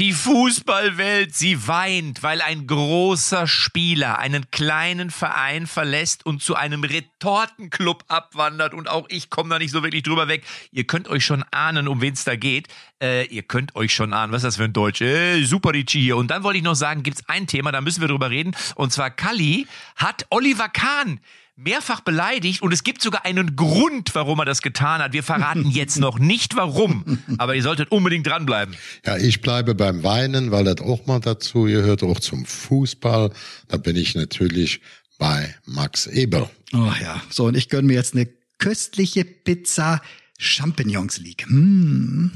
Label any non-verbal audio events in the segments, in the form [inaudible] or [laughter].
Die Fußballwelt, sie weint, weil ein großer Spieler einen kleinen Verein verlässt und zu einem Retortenclub abwandert und auch ich komme da nicht so wirklich drüber weg. Ihr könnt euch schon ahnen, um wen es da geht. Äh, ihr könnt euch schon ahnen, was ist das für ein Deutsch? Äh, super Ricci hier. Und dann wollte ich noch sagen, gibt's ein Thema, da müssen wir drüber reden. Und zwar Kalli hat Oliver Kahn mehrfach beleidigt und es gibt sogar einen Grund, warum er das getan hat. Wir verraten [laughs] jetzt noch nicht warum, aber ihr solltet unbedingt dranbleiben. Ja, ich bleibe beim Weinen, weil das auch mal dazu gehört, auch zum Fußball. Da bin ich natürlich bei Max Eber. Oh ja, so und ich gönne mir jetzt eine köstliche Pizza Champignons League. Hm.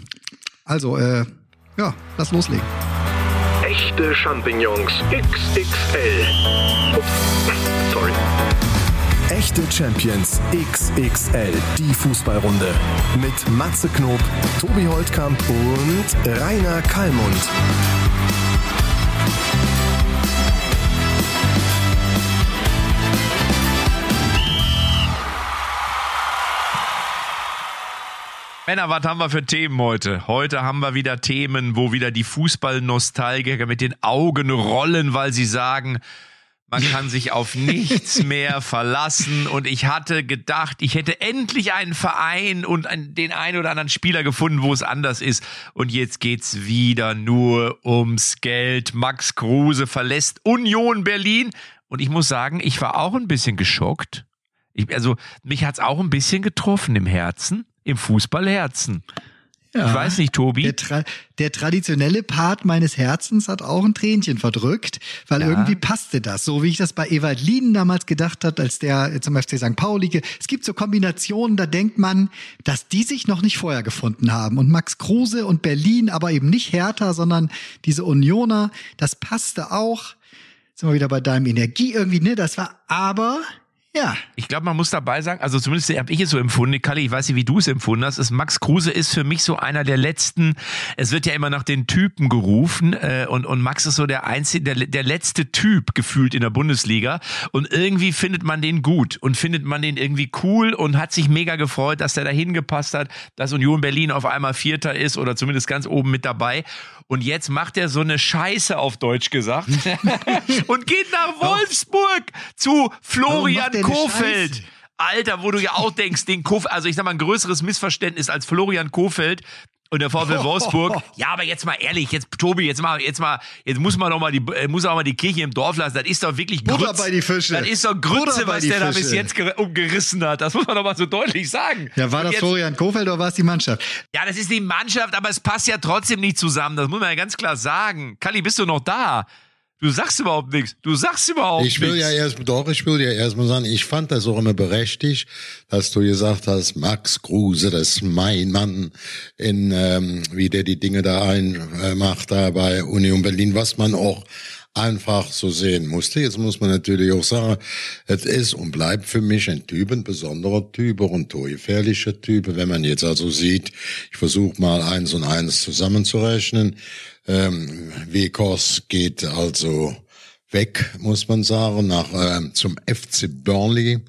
Also, äh, ja, lass loslegen. Echte Champignons XXL. Ups, sorry. Echte Champions XXL, die Fußballrunde. Mit Matze Knob, Tobi Holtkamp und Rainer Kallmund. Männer, was haben wir für Themen heute? Heute haben wir wieder Themen, wo wieder die Fußballnostalgiker mit den Augen rollen, weil sie sagen, man kann sich auf nichts [laughs] mehr verlassen. Und ich hatte gedacht, ich hätte endlich einen Verein und den einen oder anderen Spieler gefunden, wo es anders ist. Und jetzt geht's wieder nur ums Geld. Max Kruse verlässt Union Berlin. Und ich muss sagen, ich war auch ein bisschen geschockt. Ich, also, mich hat's auch ein bisschen getroffen im Herzen, im Fußballherzen. Ja, ich weiß nicht, Tobi. Der, tra der, traditionelle Part meines Herzens hat auch ein Tränchen verdrückt, weil ja. irgendwie passte das. So wie ich das bei Ewald Lienen damals gedacht hat, als der zum FC St. Pauli. Es gibt so Kombinationen, da denkt man, dass die sich noch nicht vorher gefunden haben. Und Max Kruse und Berlin, aber eben nicht Hertha, sondern diese Unioner, das passte auch. Jetzt sind wir wieder bei deinem Energie irgendwie, ne? Das war aber ja. Ich glaube, man muss dabei sagen, also zumindest habe ich es so empfunden, Kalli, ich weiß nicht, wie du es empfunden hast, ist Max Kruse ist für mich so einer der letzten, es wird ja immer nach den Typen gerufen äh, und, und Max ist so der einzige, der, der letzte Typ gefühlt in der Bundesliga. Und irgendwie findet man den gut und findet man den irgendwie cool und hat sich mega gefreut, dass der da hingepasst hat, dass Union Berlin auf einmal Vierter ist oder zumindest ganz oben mit dabei und jetzt macht er so eine Scheiße auf Deutsch gesagt [laughs] und geht nach Wolfsburg zu Florian Kofeld. Alter, wo du ja auch denkst, den Kofeld, also ich sag mal, ein größeres Missverständnis als Florian Kofeld und der VfL Wolfsburg. [laughs] Ja, aber jetzt mal ehrlich, jetzt Tobi, jetzt mal, jetzt mal, jetzt muss man doch mal die, äh, muss auch mal die Kirche im Dorf lassen. Das ist doch wirklich Grütze. Butter bei die Fische. Das ist doch Grütze, was der Fische. da bis jetzt umgerissen hat. Das muss man doch mal so deutlich sagen. Ja, war das jetzt, Florian Kofeld oder war es die Mannschaft? Ja, das ist die Mannschaft, aber es passt ja trotzdem nicht zusammen. Das muss man ja ganz klar sagen. Kalli, bist du noch da? Du sagst überhaupt nichts. Du sagst überhaupt nichts. Ich will nix. ja erst, doch, ich will ja erst mal sagen, ich fand das auch immer berechtigt, dass du gesagt hast, Max Kruse, das ist mein Mann, in, ähm, wie der die Dinge da einmacht, da bei Union Berlin, was man auch einfach so sehen musste. Jetzt muss man natürlich auch sagen, es ist und bleibt für mich ein Typ, ein besonderer Typ, auch ein torgefährlicher Typ. Wenn man jetzt also sieht, ich versuche mal eins und eins zusammenzurechnen, ähm, Wekos geht also weg, muss man sagen, nach ähm, zum FC Burnley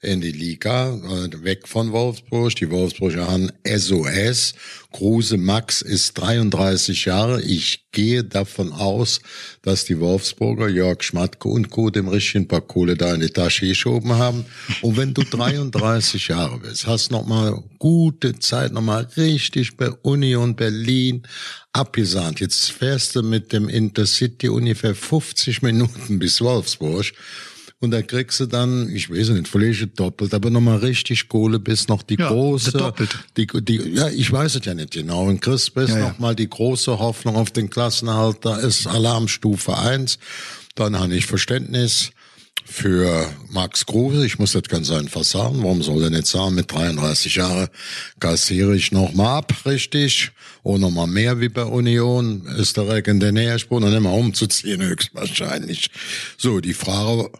in die Liga, äh, weg von Wolfsburg. Die Wolfsburger haben SOS. Kruse Max ist 33 Jahre. Ich gehe davon aus, dass die Wolfsburger Jörg Schmatke und Co. dem richtigen paar Kohle da in die Tasche geschoben haben. Und wenn du 33 Jahre bist, hast noch mal gute Zeit, noch mal richtig bei Union Berlin abgesahnt. Jetzt fährst du mit dem Intercity ungefähr 50 Minuten bis Wolfsburg und da kriegst du dann, ich weiß nicht, vielleicht doppelt, aber nochmal richtig Kohle bis noch die ja, große, doppelt. Die, die, ja, ich weiß es ja nicht genau. Und kriegst bis ja, ja. nochmal die große Hoffnung auf den Klassenhalt, da ist Alarmstufe eins. Dann habe ich Verständnis für Max Kruse. Ich muss das ganz einfach sagen. Warum soll er nicht sagen, mit 33 Jahren kassiere ich noch mal ab, richtig? Und noch mal mehr wie bei Union. Ist der in der Nähe, und dann immer umzuziehen höchstwahrscheinlich. So, die Frage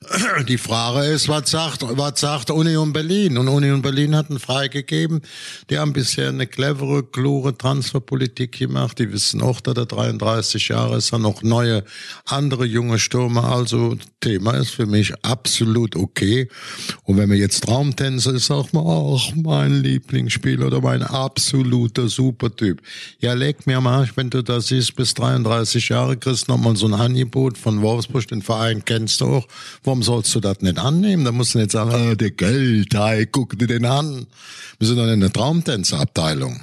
[clears throat] Die Frage ist, was sagt, was sagt Union Berlin? Und Union Berlin hat einen freigegeben. Die haben bisher eine clevere, klure Transferpolitik gemacht. Die wissen auch, dass er 33 Jahre ist, dann noch neue, andere junge Stürmer. Also, Thema ist für mich absolut okay. Und wenn wir jetzt Traumtänzer ist, sagt man, ach, mein Lieblingsspieler oder mein absoluter Supertyp. Ja, leg mir mal, wenn du da siehst, bis 33 Jahre kriegst nochmal so ein Angebot von Wolfsburg, den Verein kennst du auch. Warum sollst du das nicht annehmen? Da musst du nicht sagen, ah, der Geld, hey, guck dir den an. Wir sind doch in der Traumtänzerabteilung.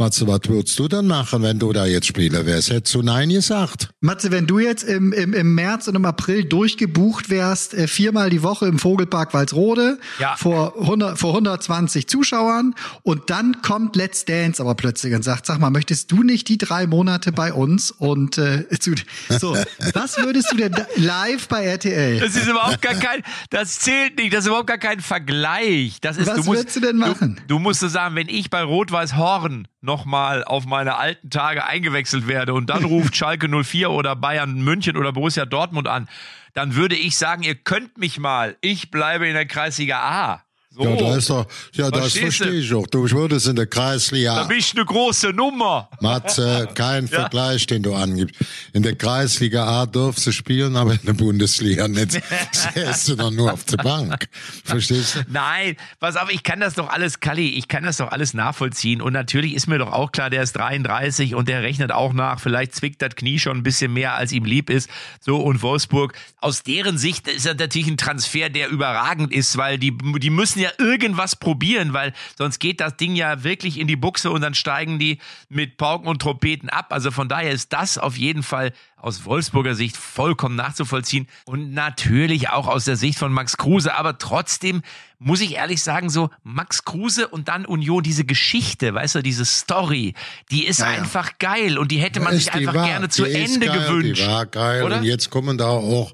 Matze, was würdest du dann machen, wenn du da jetzt Spieler wärst? Hättest du Nein gesagt? Matze, wenn du jetzt im, im, im März und im April durchgebucht wärst, äh, viermal die Woche im Vogelpark Walsrode, Ja. vor, 100, vor 120 Zuschauern und dann kommt Let's Dance aber plötzlich und sagt, sag mal, möchtest du nicht die drei Monate bei uns und äh, zu, so, was würdest du denn live bei RTL? Das ist überhaupt gar kein, das zählt nicht, das ist überhaupt gar kein Vergleich. Das ist, Was du musst, würdest du denn machen? Du, du musst so sagen, wenn ich bei Rot-Weiß Horn nochmal auf meine alten Tage eingewechselt werde und dann ruft [laughs] Schalke 04 oder Bayern München oder Borussia Dortmund an, dann würde ich sagen, ihr könnt mich mal. Ich bleibe in der Kreisliga A. So. Ja, da ist doch, ja, das verstehe ich auch. Du würdest in der Da Kreisliga, bin ich eine große Nummer. Matze, kein [laughs] Vergleich, den du angibst. In der Kreisliga A darfst du spielen, aber in der Bundesliga nicht. [laughs] Säßt du doch nur auf der Bank. Verstehst du? Nein, pass auf, ich kann das doch alles, Kalli, ich kann das doch alles nachvollziehen. Und natürlich ist mir doch auch klar, der ist 33 und der rechnet auch nach, vielleicht zwickt das Knie schon ein bisschen mehr, als ihm lieb ist. So, und Wolfsburg, aus deren Sicht ist das natürlich ein Transfer, der überragend ist, weil die, die müssen ja irgendwas probieren, weil sonst geht das Ding ja wirklich in die Buchse und dann steigen die mit Pauken und Trompeten ab. Also von daher ist das auf jeden Fall aus Wolfsburger Sicht vollkommen nachzuvollziehen und natürlich auch aus der Sicht von Max Kruse. Aber trotzdem muss ich ehrlich sagen, so Max Kruse und dann Union, diese Geschichte, weißt du, diese Story, die ist Ja, einfach geil und die hätte man sich einfach wahr, gerne zu Ende geil, gewünscht. Die war geil. oder? Und jetzt kommen da auch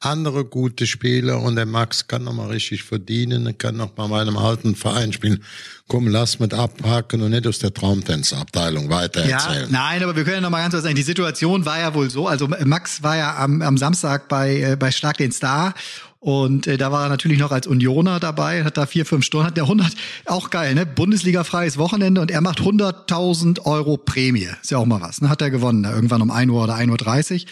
andere gute Spieler und der Max kann noch mal richtig verdienen, er kann noch mal bei einem alten Verein spielen. Komm, lass mit abhaken und nicht aus der Traumtänzerabteilung weiter Ja, erzählen. nein, aber wir können ja noch mal ganz kurz sagen, die Situation war ja wohl so, also Max war ja am, am Samstag bei, äh, bei Schlag den Star und äh, da war er natürlich noch als Unioner dabei, hat da vier, fünf Stunden, hat der 100, auch geil, ne, Bundesliga-freies Wochenende und er macht 100.000 Euro Prämie, ist ja auch mal was, ne, hat er gewonnen, irgendwann um 1 Uhr oder 1.30 Uhr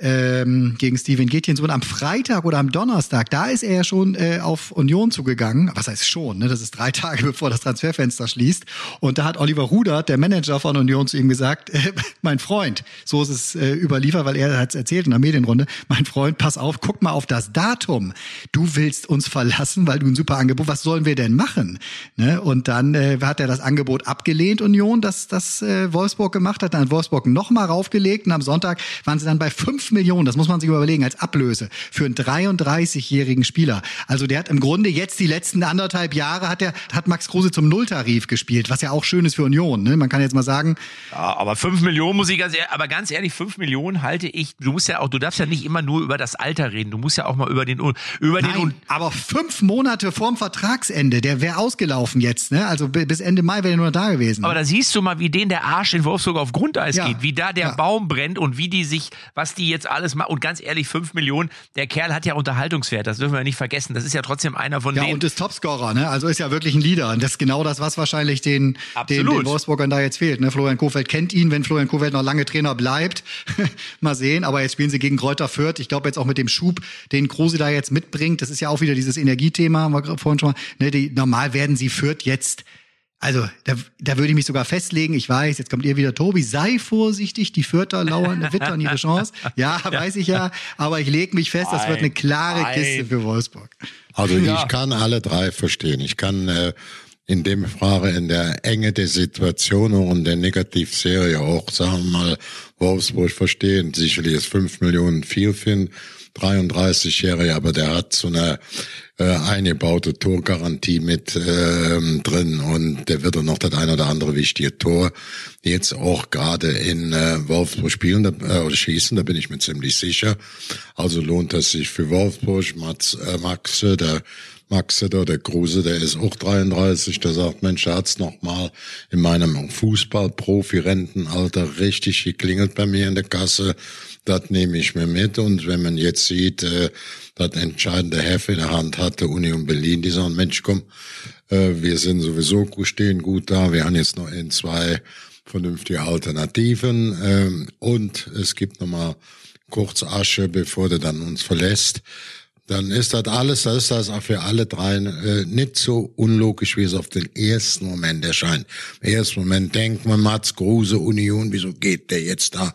ähm, gegen Steven Gätjens und am Freitag oder am Donnerstag, da ist er ja schon äh, auf Union zugegangen, was heißt schon, ne, das ist drei [laughs] Tage bevor das Transferfenster schließt und da hat Oliver Rudert, der Manager von Union, zu ihm gesagt, äh, [laughs] mein Freund, so ist es äh, überliefert, weil er hat es erzählt in der Medienrunde, mein Freund, pass auf, guck mal auf das Datum. Du willst uns verlassen, weil du ein super Angebot, was sollen wir denn machen? Ne? Und dann äh, hat er das Angebot abgelehnt, Union, das, das äh, Wolfsburg gemacht hat, dann hat Wolfsburg nochmal raufgelegt und am Sonntag waren sie dann bei 5 Millionen, das muss man sich überlegen, als Ablöse für einen 33-jährigen Spieler. Also der hat im Grunde jetzt die letzten anderthalb Jahre hat er hat Max Kruse zum Nulltarif gespielt, was ja auch schön ist für Union. Ne? Man kann jetzt mal sagen, Ja, aber fünf Millionen muss ich ganz ehrlich, aber ganz ehrlich, fünf Millionen halte ich, du musst ja auch, du darfst ja nicht immer nur über das Alter reden, du musst ja auch mal über den, über den, Nein, aber fünf Monate vorm Vertragsende, der wäre ausgelaufen jetzt, ne? Also bi- bis Ende Mai wäre er nur noch da gewesen. Aber da siehst du mal, wie denen der Arsch in Wolfsburg auf Grundeis Ja. geht, wie da der Ja. Baum brennt und wie die sich, was die jetzt alles machen. Und ganz ehrlich, fünf Millionen, der Kerl hat ja Unterhaltungswert, das dürfen wir nicht vergessen. Das ist ja trotzdem einer von ja, denen. und ist Topscorer, ne? Also ist ja wirklich ein Leader. Und das ist genau das, was wahrscheinlich den, den, den Wolfsburgern da jetzt fehlt. Ne? Florian Kofeld kennt ihn, wenn Florian Kofeld noch lange Trainer bleibt. [laughs] Mal sehen. Aber jetzt spielen sie gegen Kräuter Fürth. Ich glaube jetzt auch mit dem Schub, den Kruse da jetzt mitbringt. Das ist ja auch wieder dieses Energiethema, haben wir vorhin schon mal. Ne? Die, normal werden sie Fürth jetzt also, da, da würde ich mich sogar festlegen, ich weiß, jetzt kommt ihr wieder, Tobi, sei vorsichtig, die Fürther lauern, [laughs] wittern ihre Chance. Ja, weiß ich ja, aber ich lege mich fest, das wird eine klare Nein. Kiste für Wolfsburg. Also ja. ich kann alle drei verstehen. Ich kann äh, in dem Frage in der Enge der Situation und der Negativserie auch, sagen wir mal, Wolfsburg verstehen. Sicherlich ist fünf Millionen viel finden 33-Jährige, aber der hat so eine äh, eingebaute Torgarantie mit ähm, drin und der wird dann noch das eine oder andere wichtige Tor jetzt auch gerade in äh, Wolfsburg spielen da, äh, oder schießen, da bin ich mir ziemlich sicher. Also lohnt es sich für Wolfsburg, Mats, äh, Maxe, der Maxe da, der Kruse, der ist auch 33, der sagt, Mensch, da hat's noch mal in meinem Fußball-Profi-Rentenalter richtig geklingelt bei mir in der Kasse. Das nehme ich mir mit. Und wenn man jetzt sieht, äh, das entscheidende Heft in der Hand hatte Union Berlin, die sagen, Mensch, komm, äh, wir sind sowieso stehen gut da. Wir haben jetzt noch in zwei vernünftige Alternativen. Ähm, und es gibt nochmal kurz Asche, bevor der dann uns verlässt dann ist das alles, das ist das auch für alle drei äh, nicht so unlogisch, wie es auf den ersten Moment erscheint. Im ersten Moment denkt man, Mats Kruse, Union, wieso geht der jetzt da?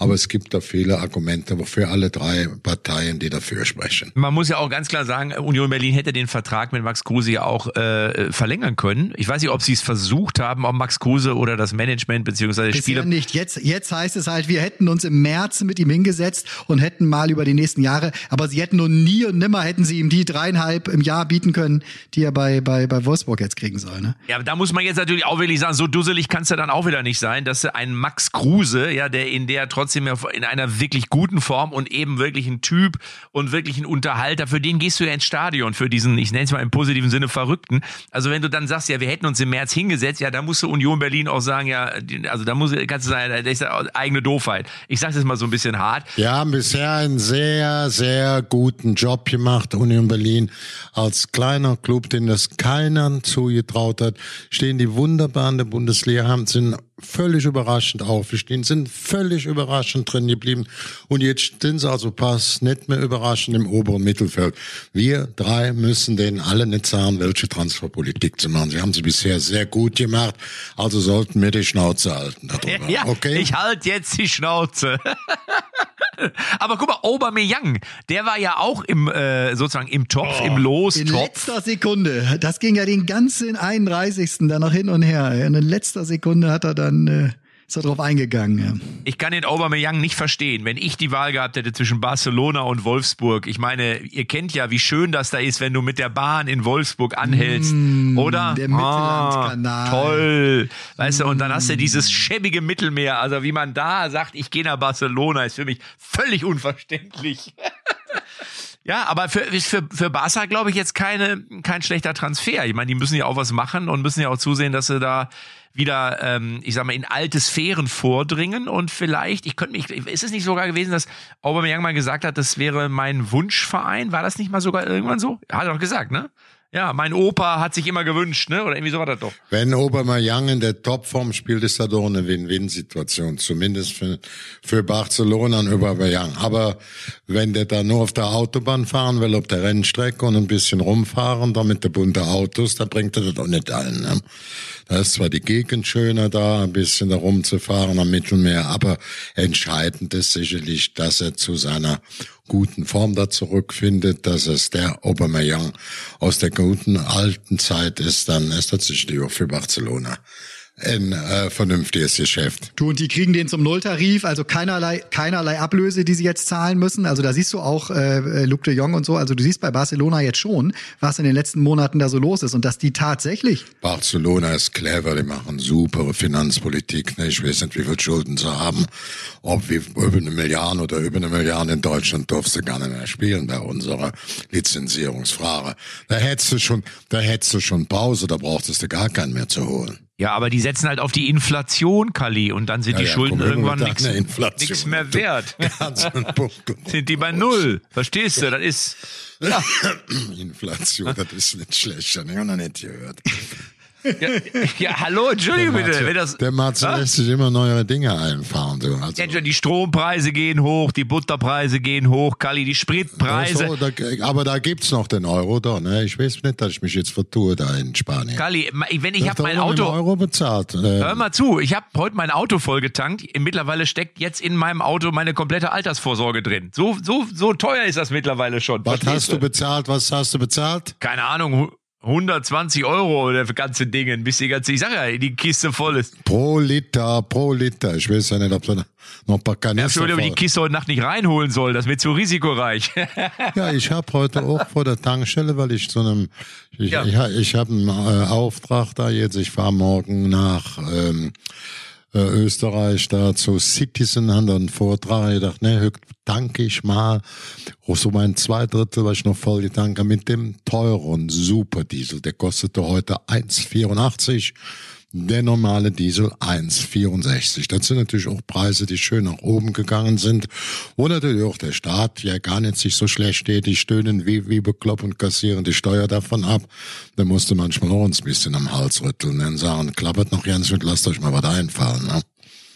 Aber es gibt da viele Argumente für alle drei Parteien, die dafür sprechen. Man muss ja auch ganz klar sagen, Union Berlin hätte den Vertrag mit Max Kruse ja auch äh, verlängern können. Ich weiß nicht, ob sie es versucht haben, ob Max Kruse oder das Management beziehungsweise Spieler. nicht. Jetzt, jetzt heißt es halt, wir hätten uns im März mit ihm hingesetzt und hätten mal über die nächsten Jahre, aber sie hätten nur nie und nimmer hätten sie ihm die dreieinhalb im Jahr bieten können, die er bei, bei, bei Wolfsburg jetzt kriegen soll. Ne? Ja, da muss man jetzt natürlich auch wirklich sagen, so dusselig kann es ja dann auch wieder nicht sein, dass ein Max Kruse, ja, der in der trotz trotzdem in einer wirklich guten Form und eben wirklich ein Typ und wirklich ein Unterhalter. Für den gehst du ja ins Stadion, für diesen, ich nenne es mal im positiven Sinne, Verrückten. Also wenn du dann sagst, ja, wir hätten uns im März hingesetzt, ja, da musst du Union Berlin auch sagen, ja, also da muss, kannst du sagen, das ist eigene Doofheit. Ich sage es mal so ein bisschen hart. Wir haben bisher einen sehr, sehr guten Job gemacht, Union Berlin. Als kleiner Club, den das keiner zugetraut hat, stehen die wunderbar in der Bundesliga, haben, sind völlig überraschend aufgestiegen, sind völlig überraschend drin geblieben und jetzt sind sie also pass nicht mehr überraschend im oberen Mittelfeld. Wir drei müssen denen alle nicht sagen, welche Transferpolitik zu machen. Sie haben sie bisher sehr gut gemacht, also sollten wir die Schnauze halten darüber. [laughs] Ja, okay? ich halte jetzt die Schnauze. [laughs] [laughs] Aber guck mal, Aubameyang, der war ja auch im äh, sozusagen im Topf, oh, im Los. In letzter Sekunde. Das ging ja den ganzen 31. dann noch hin und her. In letzter Sekunde hat er dann äh, ist er drauf eingegangen. Ja. Ich kann den Aubameyang nicht verstehen. Wenn ich die Wahl gehabt hätte zwischen Barcelona und Wolfsburg, ich meine, ihr kennt ja, wie schön das da ist, wenn du mit der Bahn in Wolfsburg anhältst, mm, oder? Der Mittellandkanal. Ah, toll. Weißt mm. du, und dann hast du dieses schäbige Mittelmeer. Also wie man da sagt, ich gehe nach Barcelona, ist für mich völlig unverständlich. [laughs] Ja, aber für, für, für Barca glaube ich jetzt keine, kein schlechter Transfer. Ich meine, die müssen ja auch was machen und müssen ja auch zusehen, dass sie da wieder, ähm, ich sag mal, in alte Sphären vordringen und vielleicht, ich könnte mich, ist es nicht sogar gewesen, dass Aubameyang mal gesagt hat, das wäre mein Wunschverein? War das nicht mal sogar irgendwann so? Hat er doch gesagt, ne? Ja, mein Opa hat sich immer gewünscht, ne? Oder irgendwie so war das doch. Wenn Aubameyang in der Topform spielt, ist das doch eine Win-Win-Situation. Zumindest für, für Barcelona und Aubameyang. Aber wenn der da nur auf der Autobahn fahren will, auf der Rennstrecke und ein bisschen rumfahren, da mit der bunten Autos, da bringt er das doch nicht allen, ne? Da ist zwar die Gegend schöner da, ein bisschen da rumzufahren am Mittelmeer, aber entscheidend ist sicherlich, dass er zu seiner guten Form da zurückfindet, dass es der Aubameyang aus der guten alten Zeit ist, dann ist das sicherlich auch für Barcelona ein äh, vernünftiges Geschäft. Du, und die kriegen den zum Nulltarif, also keinerlei, keinerlei Ablöse, die sie jetzt zahlen müssen. Also da siehst du auch äh, Luc de Jong und so, also du siehst bei Barcelona jetzt schon, was in den letzten Monaten da so los ist und dass die tatsächlich... Barcelona ist clever, die machen super Finanzpolitik. Ne? Ich weiß nicht, wie viel Schulden sie haben. Ob wir über eine Milliarde oder über eine Milliarde in Deutschland durfst du gar nicht mehr spielen bei unserer Lizenzierungsfrage. Da hättest du schon, da hättest du schon Pause, da brauchtest du gar keinen mehr zu holen. Ja, aber die setzen halt auf die Inflation, Kali, und dann sind ja, die ja, Schulden irgendwann nichts mehr wert. [laughs] [laughs] sind die bei null. Verstehst du? Das ist. [laughs] Ja. Inflation, das ist nicht schlecht. Das habe ich noch nicht gehört. Ja, [laughs] ja, hallo, Entschuldigung bitte. Wenn das, der Matze ja? lässt sich immer neue Dinge einfahren. Du. Also. Ja, die Strompreise gehen hoch, die Butterpreise gehen hoch, Kali, die Spritpreise. So, da, aber da gibt's noch den Euro da. Ne? Ich weiß nicht, dass ich mich jetzt vertue da in Spanien. Kali, wenn ich habe mein Auto... Euro bezahlt. Äh, hör mal zu, ich habe heute mein Auto vollgetankt. Mittlerweile steckt jetzt in meinem Auto meine komplette Altersvorsorge drin. So, so, so teuer ist das mittlerweile schon. Was hast du bezahlt? Was hast du bezahlt? Keine Ahnung, 120 Euro oder für ganze Dinge, bis die ganze, ich sag ja, die Kiste voll ist. Pro Liter, pro Liter. Ich weiß ja nicht, ob da noch ein paar Kanister ja, ob die Kiste heute Nacht nicht reinholen soll, das wird zu risikoreich. [laughs] ja, ich habe heute auch vor der Tankstelle, weil ich zu einem, ich, ja. ich, ich habe einen äh, Auftrag da jetzt, ich fahre morgen nach, ähm, äh, Österreich da zu Citizen haben dann Vortrag gedacht, ne, danke ich mal. Auch so mein zwei Drittel, was ich noch voll getankt mit dem teuren Superdiesel. Der kostete heute 1,84 Der normale Diesel 1,64. Das sind natürlich auch Preise, die schön nach oben gegangen sind. Wo natürlich auch der Staat ja gar nicht sich so schlecht steht. Die stöhnen wie, wie bekloppt und kassieren die Steuer davon ab. Da musste manchmal auch uns ein bisschen am Hals rütteln und sagen, klappert noch ganz mit, lasst euch mal was einfallen. Ne?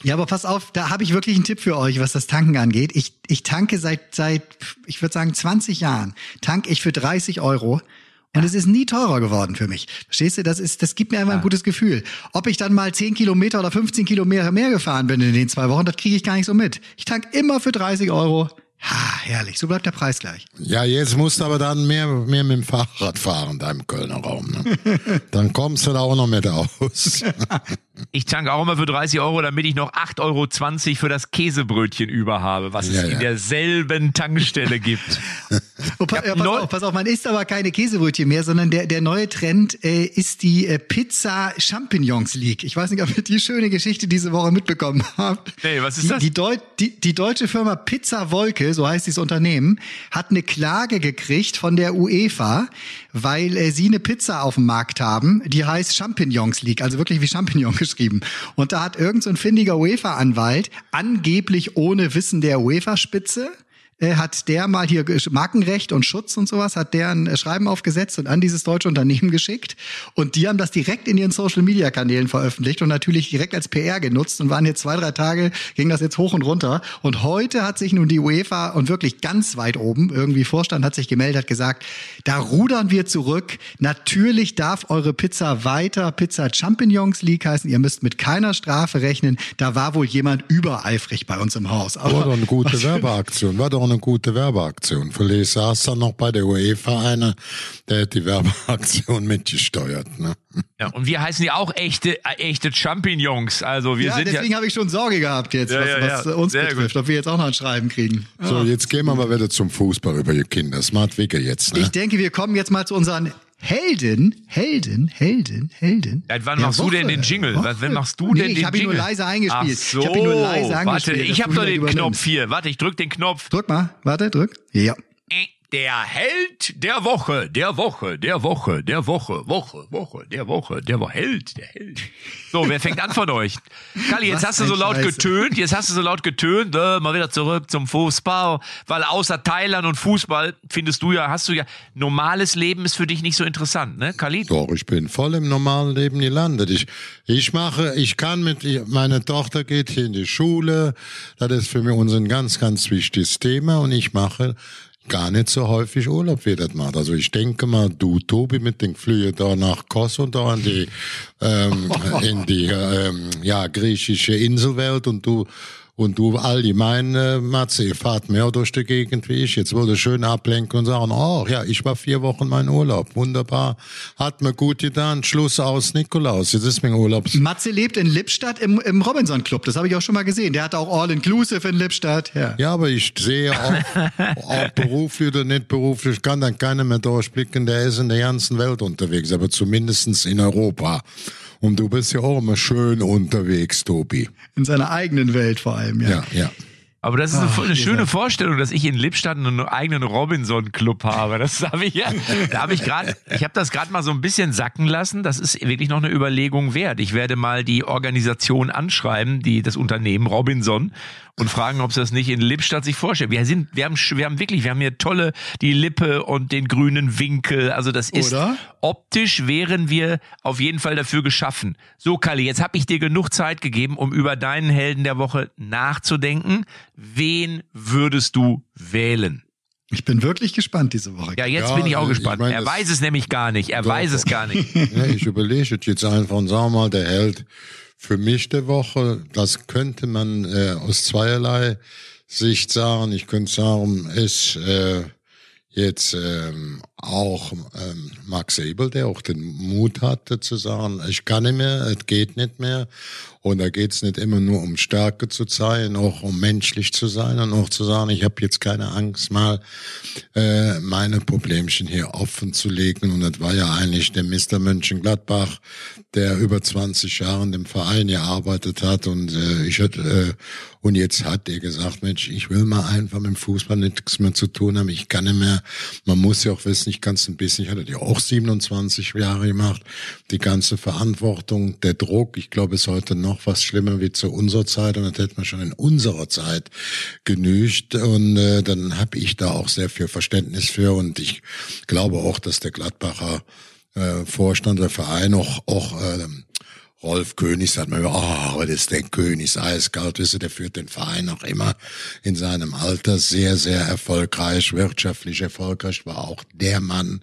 Ja, aber pass auf, da habe ich wirklich einen Tipp für euch, was das Tanken angeht. Ich, ich tanke seit, seit, ich würde sagen, 20 Jahren, tank ich für 30 Euro und es ist nie teurer geworden für mich. Verstehst du? Das ist, das gibt mir einfach ein gutes Gefühl. Ob ich dann mal 10 Kilometer oder 15 Kilometer mehr gefahren bin in den zwei Wochen, das kriege ich gar nicht so mit. Ich tank immer für 30 Euro. Ha, herrlich. So bleibt der Preis gleich. Ja, jetzt musst du aber dann mehr, mehr mit dem Fahrrad fahren, da im Kölner Raum. Ne? [laughs] dann kommst du da auch noch mit aus. [laughs] Ich tanke auch immer für 30 Euro, damit ich noch 8,20 Euro für das Käsebrötchen über habe, was es Ja, in derselben Tankstelle gibt. [laughs] Oh, pa ja, pass, auf, pass auf, man isst aber keine Käsebrötchen mehr, sondern der, der neue Trend äh, ist die äh, Pizza Champignons League. Ich weiß nicht, ob ihr die schöne Geschichte diese Woche mitbekommen [laughs] habt. Nee, was ist die, das? Die, Deu die, die deutsche Firma Pizza Wolke, so heißt dieses Unternehmen, hat eine Klage gekriegt von der UEFA, weil äh, sie eine Pizza auf dem Markt haben, die heißt Champignons League, also wirklich wie Champignon [laughs] geschrieben. Und da hat irgend so ein findiger UEFA-Anwalt angeblich ohne Wissen der UEFA-Spitze äh, hat der mal hier Markenrecht und Schutz und sowas, hat der ein äh, Schreiben aufgesetzt und an dieses deutsche Unternehmen geschickt. Und die haben das direkt in ihren Social-Media-Kanälen veröffentlicht und natürlich direkt als PR genutzt und waren jetzt zwei, drei Tage, ging das jetzt hoch und runter. Und heute hat sich nun die UEFA und wirklich ganz weit oben, irgendwie Vorstand hat sich gemeldet, hat gesagt, da rudern wir zurück. Natürlich darf eure Pizza weiter Pizza Champignons League heißen. Ihr müsst mit keiner Strafe rechnen. Da war wohl jemand übereifrig bei uns im Haus. Aber War doch eine gute Werbeaktion. War doch eine gute Werbeaktion. Vielleicht saß dann noch bei der UEFA einer, der hat die Werbeaktion mitgesteuert. Ne? Ja, und wir heißen ja auch echte, äh, echte Champignons. Also wir ja, sind deswegen ja. habe ich schon Sorge gehabt jetzt, Ja, was, ja, was uns Sehr betrifft, ob wir jetzt auch noch ein Schreiben kriegen. So, jetzt gehen wir mal wieder zum Fußball über die Kinder. Smart Wicke jetzt. Ne? Ich denke, wir kommen jetzt mal zu unseren Helden, Helden, Helden, Helden. Seit wann der machst du denn Woche. den Jingle? Woche. Was, wann machst du nee, denn den ich habe ihn nur Jingle? leise eingespielt. Ach so, Ich habe ihn nur leise Warte, ich habe doch den Knopf übernimmst. hier. Warte, ich drück den Knopf. Drück mal, warte, drück. Ja. Der Held der Woche, der Woche, der Woche, der Woche, Woche, Woche, der Woche, der Woche, Held, der Held. So, wer fängt an von euch? Kalli, jetzt Was hast du so laut Scheiße. getönt, jetzt hast du so laut getönt, äh, mal wieder zurück zum Fußball, weil außer Thailand und Fußball findest du ja, hast du ja, normales Leben ist für dich nicht so interessant, ne, Kalli? Doch, ich bin voll im normalen Leben gelandet. Ich, ich mache, ich kann mit, meine Tochter geht hier in die Schule. Das ist für mich unser ganz, ganz wichtiges Thema und ich mache gar nicht so häufig Urlaub, wie das macht. Also ich denke mal, du, Tobi, mit den Flügen da nach Kos und da in die, ähm, [laughs] in die, ähm, ja, griechische Inselwelt und du, und du allgemein, äh, Matze, fahrt mehr durch die Gegend wie ich. Jetzt wollte schön ablenken und sagen, oh ja, ich war vier Wochen mein Urlaub. Wunderbar. Hat mir gut getan. Schluss aus Nikolaus. Jetzt ist mein Urlaub. Matze lebt in Lippstadt im, im Robinson Club. Das habe ich auch schon mal gesehen. Der hat auch All-Inclusive in Lippstadt. Ja. Ja, aber ich sehe auch, [laughs] ob beruflich oder nicht beruflich, kann dann keiner mehr durchblicken, der ist in der ganzen Welt unterwegs, aber zumindestens in Europa. Und du bist ja auch immer schön unterwegs, Tobi. In seiner eigenen Welt vor allem. Ja. Ja, ja. Aber das ist eine, Ach, eine ihr schöne seid- Vorstellung, dass ich in Lippstadt einen eigenen Robinson-Club habe. Das habe ich ja, da habe ich gerade, ich habe das gerade mal so ein bisschen sacken lassen. Das ist wirklich noch eine Überlegung wert. Ich werde mal die Organisation anschreiben, die das Unternehmen Robinson und fragen, ob sie das nicht in Lippstadt sich vorstellen. Wir sind, wir haben, wir haben wirklich, wir haben hier tolle die Lippe und den grünen Winkel. Also das ist Oder? optisch wären wir auf jeden Fall dafür geschaffen. So, Kalle, jetzt habe ich dir genug Zeit gegeben, um über deinen Helden der Woche nachzudenken. Wen würdest du wählen? Ich bin wirklich gespannt diese Woche. Ja, jetzt Ja, bin ich auch ich gespannt. meine, er das- weiß es nämlich gar nicht. Er Doch, weiß es gar nicht. [laughs] ja ich überlege jetzt einfach und sag mal, der Held für mich der Woche, das könnte man äh, aus zweierlei Sicht sagen. Ich könnte sagen, ist äh, jetzt ähm, auch ähm, Max Ebel, der auch den Mut hatte zu sagen, ich kann nicht mehr, es geht nicht mehr. Und da geht's nicht immer nur um Stärke zu zeigen, auch um menschlich zu sein und auch zu sagen, ich habe jetzt keine Angst, mal äh, meine Problemchen hier offen zu legen. Und das war ja eigentlich der Mr. Mönchengladbach, der über 20 Jahre in dem Verein gearbeitet hat. Und äh, ich hatte, äh, und jetzt hat er gesagt, Mensch, ich will mal einfach mit dem Fußball nichts mehr zu tun haben. Ich kann nicht mehr. Man muss ja auch wissen, nicht ganz ein bisschen, ich hatte die auch 27 Jahre gemacht, die ganze Verantwortung, der Druck, ich glaube, ist heute noch was schlimmer wie zu unserer Zeit und das hätte man schon in unserer Zeit genügt. Und äh, dann habe ich da auch sehr viel Verständnis für und ich glaube auch, dass der Gladbacher äh, Vorstand der Verein auch, auch äh, Rolf König sagt man, oh, aber das ist der König, eiskalt, wisst ihr, der führt den Verein auch immer in seinem Alter sehr, sehr erfolgreich, wirtschaftlich erfolgreich, war auch der Mann,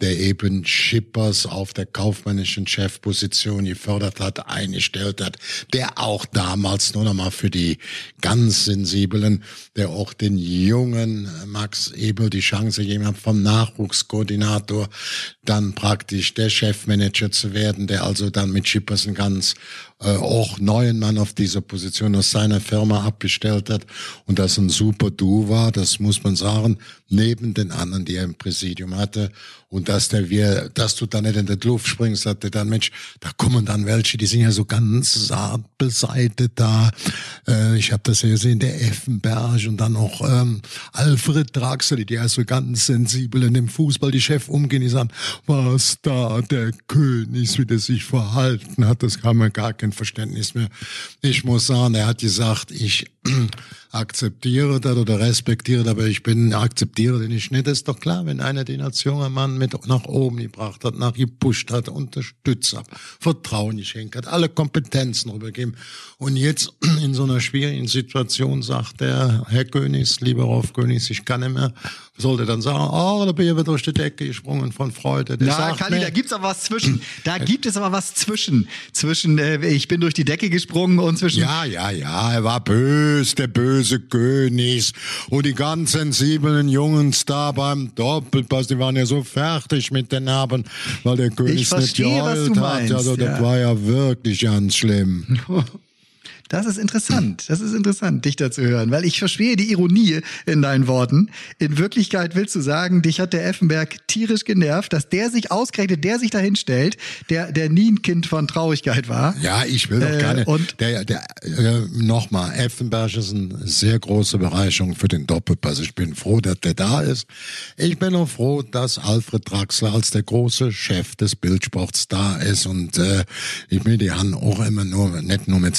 der eben Schippers auf der kaufmännischen Chefposition gefördert hat, eingestellt hat, der auch damals nur noch mal für die ganz Sensiblen, der auch den jungen Max Ebel die Chance gegeben hat, vom Nachwuchskoordinator dann praktisch der Chefmanager zu werden, der also dann mit Schippers einen ganz äh, auch neuen Mann auf dieser Position aus seiner Firma abgestellt hat und das ein super Duo war, das muss man sagen, neben den anderen, die er im Präsidium hatte und dass der wir, dass du dann nicht in die Luft springst, sagte dann Mensch, da kommen dann welche, die sind ja so ganz zart beseitet da. Äh, ich habe das ja gesehen, der Effenberg und dann auch ähm, Alfred Draxler, die ja so ganz sensibel in dem Fußball die Chef umgehen, die sagen, was da der König, wie der sich verhalten hat, das kann man gar kein Verständnis mehr. Ich muss sagen, er hat gesagt, ich akzeptiere das oder respektiere das, aber ich bin, akzeptiere den nicht. Das ist doch klar, wenn einer den als junger Mann mit nach oben gebracht hat, nach gepusht hat, unterstützt hat, Vertrauen geschenkt hat, alle Kompetenzen rübergeben. Und jetzt [clears throat] in so einer schwierigen Situation sagt der Herr Königs, lieber Rolf Königs, ich kann nicht mehr, sollte dann sagen, oh, da bin ich wieder durch die Decke gesprungen von Freude. Der Na, Kalli, da gibt's aber was zwischen. Da gibt es aber was zwischen. Zwischen, äh, ich bin durch die Decke gesprungen und zwischen. Ja, ja, ja, er war bös, der böse König. Und die ganz sensiblen Jungs da beim Doppelpass, die waren ja so fertig mit den Nerven, weil der König nicht verstehe, geheult hat. Also, das ja. war ja wirklich ganz schlimm. [laughs] Das ist interessant. Das ist interessant, dich da zu hören, weil ich verstehe die Ironie in deinen Worten. In Wirklichkeit willst du sagen, dich hat der Effenberg tierisch genervt, dass der sich ausgerechnet, der sich dahin stellt, der, der nie ein Kind von Traurigkeit war. Ja, ich will doch Äh, gar nicht. und- der, der, äh, nochmal, Effenberg ist eine sehr große Bereicherung für den Doppelpass. Ich bin froh, dass der da ist. Ich bin auch froh, dass Alfred Draxler als der große Chef des Bildsports da ist und äh, ich mir die haben auch immer nur nicht nur mit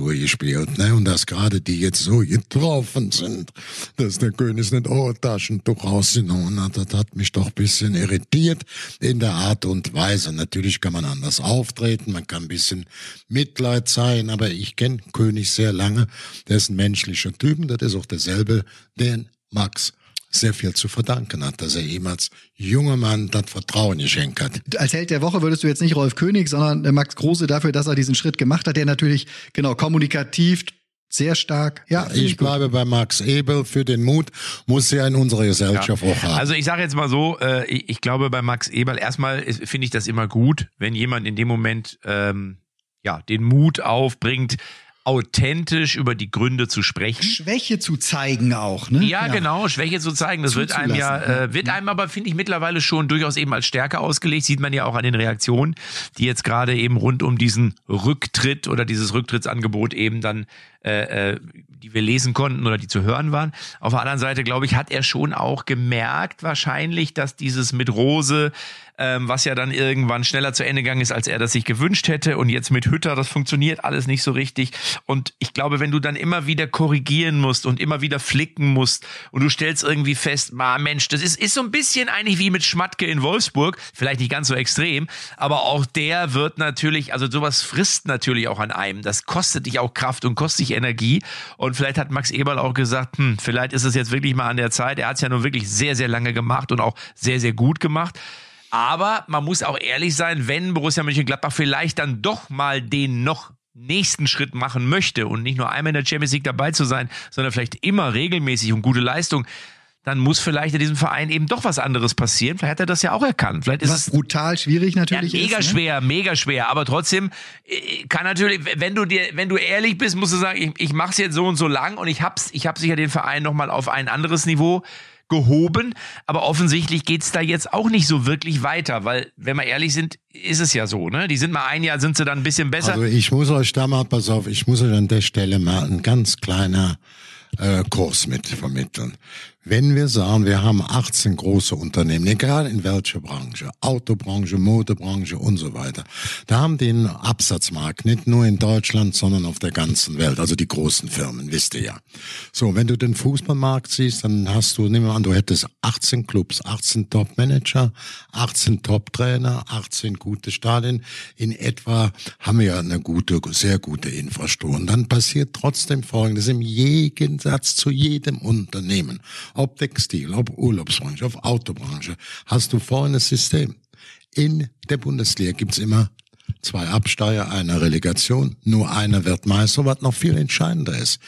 Samthandschuhe gespielt, ne? Und dass gerade die jetzt so getroffen sind, dass der König nicht ein Taschentuch rausgenommen hat, das hat mich doch ein bisschen irritiert in der Art und Weise. Natürlich kann man anders auftreten, man kann ein bisschen Mitleid zeigen, aber ich kenne König sehr lange. Der ist ein menschlicher Typ das ist auch derselbe, den Max sehr viel zu verdanken hat, dass er ihm als junger Mann das Vertrauen geschenkt hat. Als Held der Woche würdest du jetzt nicht Rolf König, sondern äh, Max Kruse dafür, dass er diesen Schritt gemacht hat, der natürlich, genau, kommunikativ sehr stark. Ja, finde Ich gut. bleibe bei Max Ebel für den Mut, muss er in unserer Gesellschaft auch haben. Also ich sage jetzt mal so, äh, ich, ich glaube bei Max Eberl, erstmal finde ich das immer gut, wenn jemand in dem Moment ähm, ja den Mut aufbringt, authentisch über die Gründe zu sprechen. Schwäche zu zeigen auch, ne? Ja, genau, Schwäche zu zeigen, das wird einem ja, äh, wird einem aber, finde ich, mittlerweile schon durchaus eben als Stärke ausgelegt. Sieht man ja auch an den Reaktionen, die jetzt gerade eben rund um diesen Rücktritt oder dieses Rücktrittsangebot eben dann, äh, äh, die wir lesen konnten oder die zu hören waren. Auf der anderen Seite, glaube ich, hat er schon auch gemerkt wahrscheinlich, dass dieses mit Rose, ähm, was ja dann irgendwann schneller zu Ende gegangen ist, als er das sich gewünscht hätte und jetzt mit Hütter, das funktioniert alles nicht so richtig. Und ich glaube, wenn du dann immer wieder korrigieren musst und immer wieder flicken musst und du stellst irgendwie fest, ma Mensch, das ist, ist so ein bisschen eigentlich wie mit Schmatke in Wolfsburg, vielleicht nicht ganz so extrem, aber auch der wird natürlich, also sowas frisst natürlich auch an einem. Das kostet dich auch Kraft und kostet dich Energie. Und vielleicht hat Max Eberl auch gesagt, hm, vielleicht ist es jetzt wirklich mal an der Zeit. Er hat es ja nun wirklich sehr, sehr lange gemacht und auch sehr, sehr gut gemacht. Aber man muss auch ehrlich sein, wenn Borussia Mönchengladbach vielleicht dann doch mal den noch nächsten Schritt machen möchte und nicht nur einmal in der Champions League dabei zu sein, sondern vielleicht immer regelmäßig und gute Leistung, dann muss vielleicht in diesem Verein eben doch was anderes passieren. Vielleicht hat er das ja auch erkannt. Vielleicht ist Was es brutal schwierig ja, natürlich mega ist. ne? schwer, mega schwer. Aber trotzdem äh, kann natürlich, wenn du dir, wenn du ehrlich bist, musst du sagen, ich, ich mache es jetzt so und so lang und ich hab's, ich habe sicher den Verein noch mal auf ein anderes Niveau gehoben. Aber offensichtlich geht's da jetzt auch nicht so wirklich weiter, weil, wenn wir ehrlich sind, ist es ja so, ne? Die sind mal ein Jahr, sind sie dann ein bisschen besser. Also ich muss euch da mal, pass auf, ich muss euch an der Stelle mal ein ganz kleiner äh, Kurs mit vermitteln. Wenn wir sagen, wir haben 18 große Unternehmen, egal in welcher Branche, Autobranche, Modebranche und so weiter, da haben die einen Absatzmarkt, nicht nur in Deutschland, sondern auf der ganzen Welt, also die großen Firmen, wisst ihr ja. So, wenn du den Fußballmarkt siehst, dann hast du, nehmen wir an, du hättest 18 Clubs, 18 Top-Manager, 18 Top-Trainer, 18 gute Stadien. In etwa haben wir ja eine gute, sehr gute Infrastruktur. Und dann passiert trotzdem Folgendes im Gegensatz zu jedem Unternehmen ob Textil, ob Urlaubsbranche, ob Autobranche, hast du folgendes System. In der Bundesliga gibt's immer zwei Absteiger, eine Relegation, nur einer wird Meister, was noch viel entscheidender ist.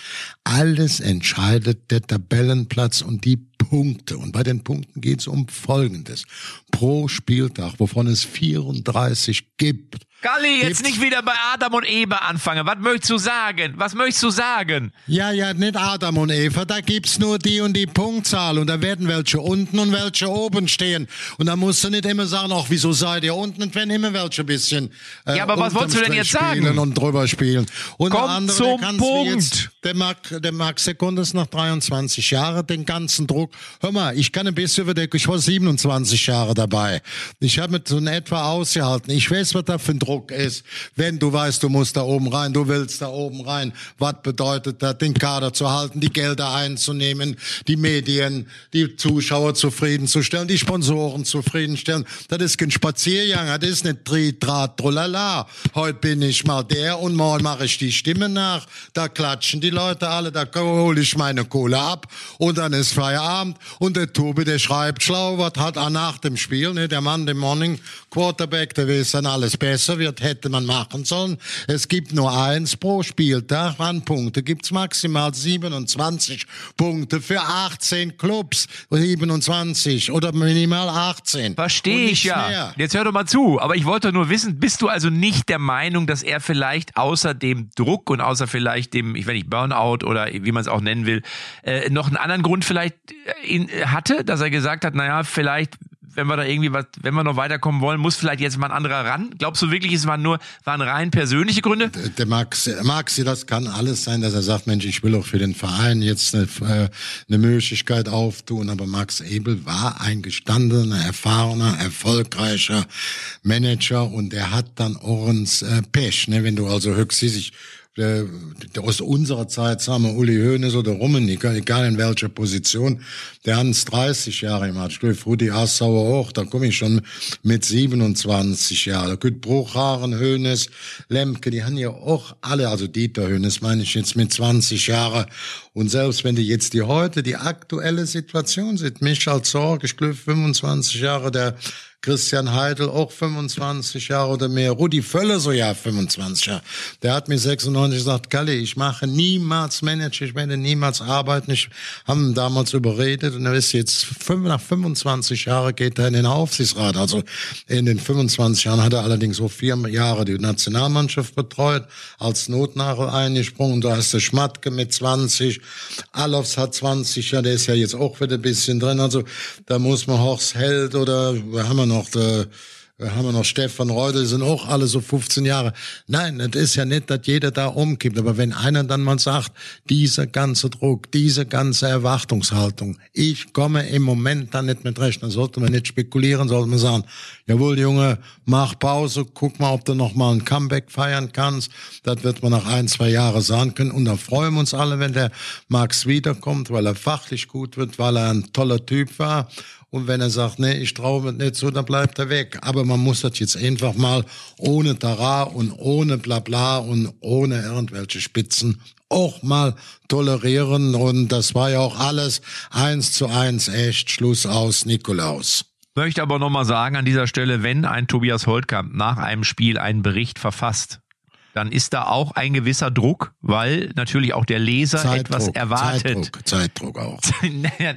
Alles entscheidet der Tabellenplatz und die Punkte. Und bei den Punkten geht's um Folgendes. Pro Spieltag, wovon es 34 gibt, Galli, jetzt nicht wieder bei Adam und Eva anfangen. Was möchtest du sagen? Was möchtest du sagen? Ja, ja, nicht Adam und Eva. Da gibt's nur die und die Punktzahl. Und da werden welche unten und welche oben stehen. Und da musst du nicht immer sagen, ach, wieso seid ihr unten? Und wenn immer welche bisschen. Äh, ja, aber was wolltest du denn jetzt sagen? Und drüber spielen. Und Komm andere, zum Punkt. Jetzt, der mag, der mag Sekundes nach 23 Jahren den ganzen Druck. Hör mal, ich kann ein bisschen überdecken. Ich war 27 Jahre dabei. Ich habe mit so in etwa ausgehalten. Ich weiß, was da für ein Druck ist, wenn du weißt, du musst da oben rein, du willst da oben rein. Was bedeutet das, den Kader zu halten, die Gelder einzunehmen, die Medien, die Zuschauer zufriedenzustellen, die Sponsoren zufriedenstellen. Das ist kein Spaziergang, das ist nicht Tri, Draht, Trullala. Heute bin ich mal der und morgen mache ich die Stimme nach. Da klatschen die Leute alle, da hole ich meine Kohle ab und dann ist Feierabend und der Tobi, der schreibt schlau, was hat er nach dem Spiel, ne? der Mann, der Morning Quarterback, der weiß dann alles besser, wird, hätte man machen sollen. Es gibt nur eins pro Spieltag an Punkte. Gibt's maximal 27 Punkte für 18 Clubs. 27 oder minimal 18. Verstehe ich ja. Mehr. Jetzt hör doch mal zu. Aber ich wollte nur wissen, bist du also nicht der Meinung, dass er vielleicht außer dem Druck und außer vielleicht dem, ich weiß nicht, Burnout oder wie man es auch nennen will, äh, noch einen anderen Grund vielleicht äh, in, hatte, dass er gesagt hat, naja, vielleicht wenn wir da irgendwie was, wenn wir noch weiterkommen wollen, muss vielleicht jetzt mal ein anderer ran? Glaubst du wirklich, es waren nur, waren rein persönliche Gründe? Der, der Max, Max, das kann alles sein, dass er sagt, Mensch, ich will auch für den Verein jetzt eine, äh, eine Möglichkeit auftun. Aber Max Ebel war ein gestandener, erfahrener, erfolgreicher Manager und er hat dann ein äh, Pech, ne? wenn du also höchst der aus unserer Zeit, sagen wir, Uli Hoeneß oder Rummenigge, egal in welcher Position, der hat 30 Jahre im Match. Rudi Assauer auch, da komme ich schon mit 27 Jahren. Gibt Bruchhaaren, Hoeneß, Lemke, die haben ja auch alle, also Dieter Hoeneß meine ich jetzt mit 20 Jahren. Und selbst wenn die jetzt die heute, die aktuelle Situation sieht, mich als Sorge, ich glaube 25 Jahre, der Christian Heidel auch 25 Jahre oder mehr, Rudi Völler so ja 25 Jahre. Der hat mir 96 gesagt, Kalle, ich mache niemals Manager, ich werde niemals arbeiten. Ich haben damals überredet und er ist jetzt nach 25 Jahren geht er in den Aufsichtsrat. Also in den 25 Jahren hat er allerdings so vier Jahre die Nationalmannschaft betreut, als Notnagel eingesprungen. Da ist der Schmatke mit 20, Alofs hat 20, ja, der ist ja jetzt auch wieder ein bisschen drin. Also da muss man Horst Held oder wir haben noch äh, haben wir noch Stefan Reudel, sind auch alle so 15 Jahre. Nein, das ist ja nicht, dass jeder da umkippt. Aber wenn einer dann mal sagt, dieser ganze Druck, diese ganze Erwartungshaltung, ich komme im Moment da nicht mit recht, dann sollte man nicht spekulieren, sollte man sagen, jawohl, Junge, mach Pause, guck mal, ob du noch mal ein Comeback feiern kannst. Das wird man nach ein, zwei Jahren sagen können. Und da freuen wir uns alle, wenn der Max wiederkommt, weil er fachlich gut wird, weil er ein toller Typ war und wenn er sagt, nee, ich traue mir nicht so, dann bleibt er weg. Aber man muss das jetzt einfach mal ohne Tara und ohne Blabla und ohne irgendwelche Spitzen auch mal tolerieren. Und das war ja auch alles eins zu eins echt. Schluss aus Nikolaus. Möchte aber nochmal sagen an dieser Stelle, wenn ein Tobias Holtkamp nach einem Spiel einen Bericht verfasst, dann ist da auch ein gewisser Druck, weil natürlich auch der Leser Zeitdruck, etwas erwartet. Zeitdruck, Zeitdruck auch. [laughs] naja,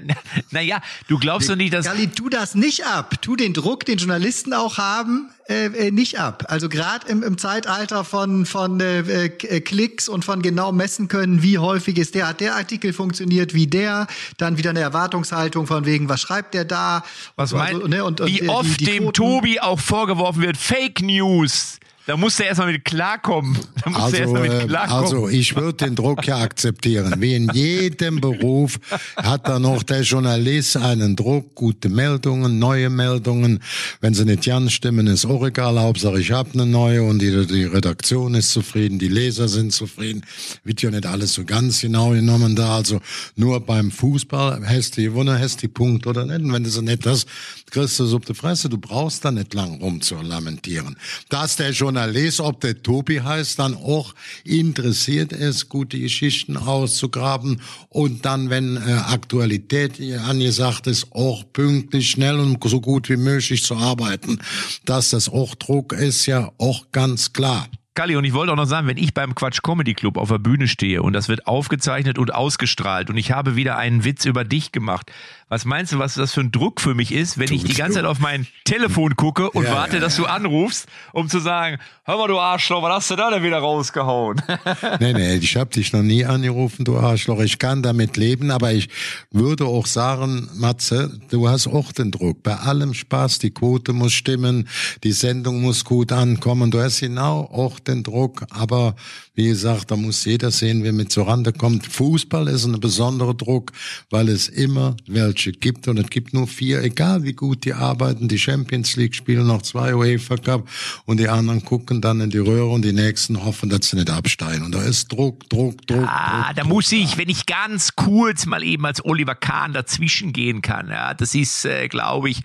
naja, du glaubst doch nicht, dass... Galli, tu das nicht ab. Tu den Druck, den Journalisten auch haben, äh, äh nicht ab. Also gerade im, im Zeitalter von, von äh, äh, Klicks und von genau messen können, wie häufig ist der, hat der Artikel funktioniert, wie der, dann wieder eine Erwartungshaltung von wegen, was schreibt der da? Was also, meint, ne, und, und, wie oft die, die dem. Tobi auch vorgeworfen wird, Fake News Da musst du erstmal mit klarkommen. Da musst Also, du erstmal mit äh, klarkommen. also ich würde den Druck ja akzeptieren. Wie in jedem Beruf hat da noch der Journalist einen Druck, gute Meldungen, neue Meldungen. Wenn sie nicht ganz stimmen, ist auch egal. Hauptsache ich habe eine neue und die, die Redaktion ist zufrieden, die Leser sind zufrieden. Wird ja nicht alles so ganz genau genommen da. Also nur beim Fußball hast du gewonnen, hast die Punkt oder nicht. Und wenn du so nicht hast, kriegst du es auf die Fresse. Du brauchst da nicht lang rum zu lamentieren. Dass der Journalist, ob der Tobi heißt, dann auch interessiert ist, gute Geschichten auszugraben und dann, wenn äh, Aktualität angesagt ist, auch pünktlich, schnell und so gut wie möglich zu arbeiten. Dass das auch Druck ist, ja auch ganz klar. Kalli, und ich wollte auch noch sagen, wenn ich beim Quatsch Comedy Club auf der Bühne stehe und das wird aufgezeichnet und ausgestrahlt und ich habe wieder einen Witz über dich gemacht, was meinst du, was das für ein Druck für mich ist, wenn ich die ganze Zeit auf mein Telefon gucke und Ja, warte, ja, dass du anrufst, um zu sagen, hör mal, du Arschloch, was hast du da denn wieder rausgehauen? [laughs] Nee, nee, ich habe dich noch nie angerufen, du Arschloch. Ich kann damit leben, aber ich würde auch sagen, Matze, du hast auch den Druck. Bei allem Spaß, die Quote muss stimmen, die Sendung muss gut ankommen. Du hast genau auch den Druck, aber wie gesagt, da muss jeder sehen, wer mit zurande kommt. Fußball ist ein besonderer Druck, weil es immer welche gibt und es gibt nur vier, egal wie gut die arbeiten. Die Champions League spielen noch zwei UEFA Cup und die anderen gucken dann in die Röhre und die nächsten hoffen, dass sie nicht absteigen. Und da ist Druck, Druck, Druck. Ah, Druck, da Druck. muss ich, wenn ich ganz kurz mal eben als Oliver Kahn dazwischen gehen kann, ja, das ist, äh, glaube ich,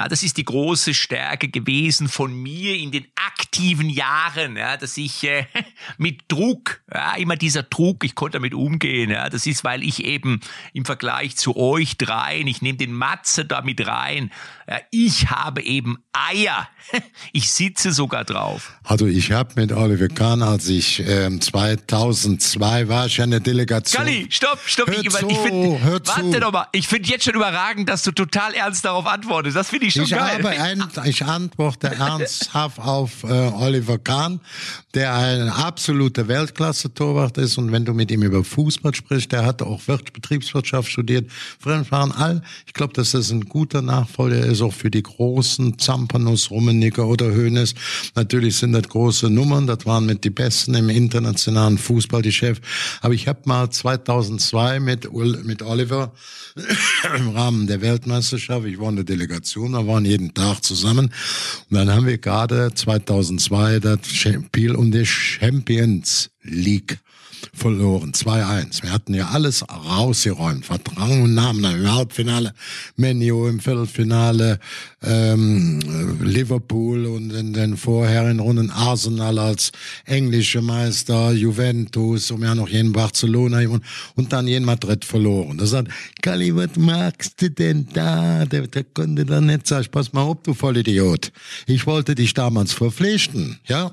ja, das ist die große Stärke gewesen von mir in den aktiven Jahren, ja, dass ich äh, [laughs] mit Druck, ja, immer dieser Druck, ich konnte damit umgehen. Ja, das ist, weil ich eben im Vergleich zu euch dreien, ich nehme den Matze da mit rein, ja, ich habe eben Eier. [laughs] Ich sitze sogar drauf. Also ich habe mit Oliver Kahn, als ich ähm, 2002 war, ich eine Delegation. Galli, stopp, stopp. Hör ich, zu, ich find, hör warte zu. doch mal. Ich finde jetzt schon überragend, dass du total ernst darauf antwortest. Das finde ich schon Ich, geil. ein, ich antworte [laughs] ernsthaft auf äh, Oliver Kahn, der ein absoluter Weltklasse-Torwart ist. Und wenn du mit ihm über Fußball sprichst, der hat auch Wirt- Betriebswirtschaft studiert, Fremdfahren, all. Ich glaube, dass das ein guter Nachfolger ist, auch für die großen Zampanus, Rummenigge oder Hoeneß. Natürlich sind das große Nummern, das waren mit die Besten im internationalen Fußball, die Chef. Aber ich habe mal 2002 mit, mit Oliver [coughs] im Rahmen der Weltmeisterschaft, ich war in der Delegation, wir waren jeden Tag zusammen. Und dann haben wir gerade 2002 das Spiel um die Champions League verloren. 2-1. Wir hatten ja alles rausgeräumt. Vertrag und Namen im Halbfinale, Menu im Viertelfinale, ähm, Liverpool und in den vorherigen Runden Arsenal als englische Meister, Juventus wir haben noch jeden Barcelona und, und dann jeden Madrid verloren. Da sagt, Kali, was magst du denn da? Der, der konnte dann nicht sagen, pass mal auf, du Vollidiot. Ich wollte dich damals verpflichten, ja?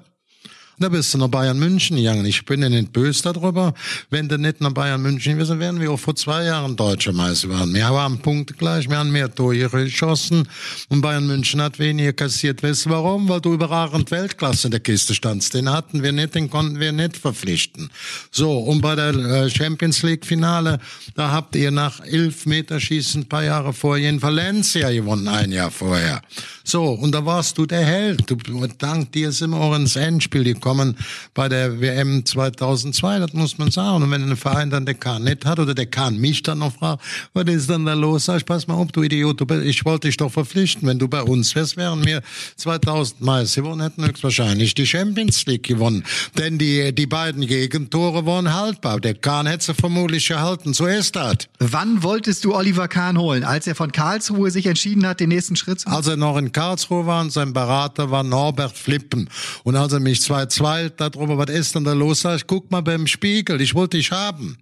Da bist du nach Bayern München gegangen. Ich bin ja nicht böse darüber. Wenn du nicht nach Bayern München gewesen wären wir auch vor zwei Jahren Deutscher Meister waren. Wir haben Punkte gleich, wir haben mehr Tore geschossen und Bayern München hat weniger kassiert. Weißt du warum? Weil du überragend Weltklasse in der Kiste standst. Den hatten wir nicht, den konnten wir nicht verpflichten. So, und bei der äh, Champions League Finale, da habt ihr nach Elfmeterschießen ein paar Jahre vorher in Valencia gewonnen, ein Jahr vorher. So, und da warst du der Held. Du, dank dir sind wir auch ins Endspiel gekommen bei der WM 2002, das muss man sagen. Und wenn ein Verein dann der Kahn nicht hat oder der Kahn mich dann noch fragt, was ist denn da los? Sag ich, pass mal auf, du Idiot, du, ich wollte dich doch verpflichten. Wenn du bei uns wärst, wären wir 2000 Meister gewonnen, hätten höchstwahrscheinlich die Champions League gewonnen. Denn die, die beiden Gegentore waren haltbar. Der Kahn hätte sie vermutlich gehalten. So ist das. Wann wolltest du Oliver Kahn holen? Als er von Karlsruhe sich entschieden hat, den nächsten Schritt zu machen? Als er noch in Karlsruhe war und sein Berater war Norbert Flippen. Und als er mich zwei zwei darüber, was ist denn da los, sag ich, guck mal beim Spiegel, ich wollte dich haben.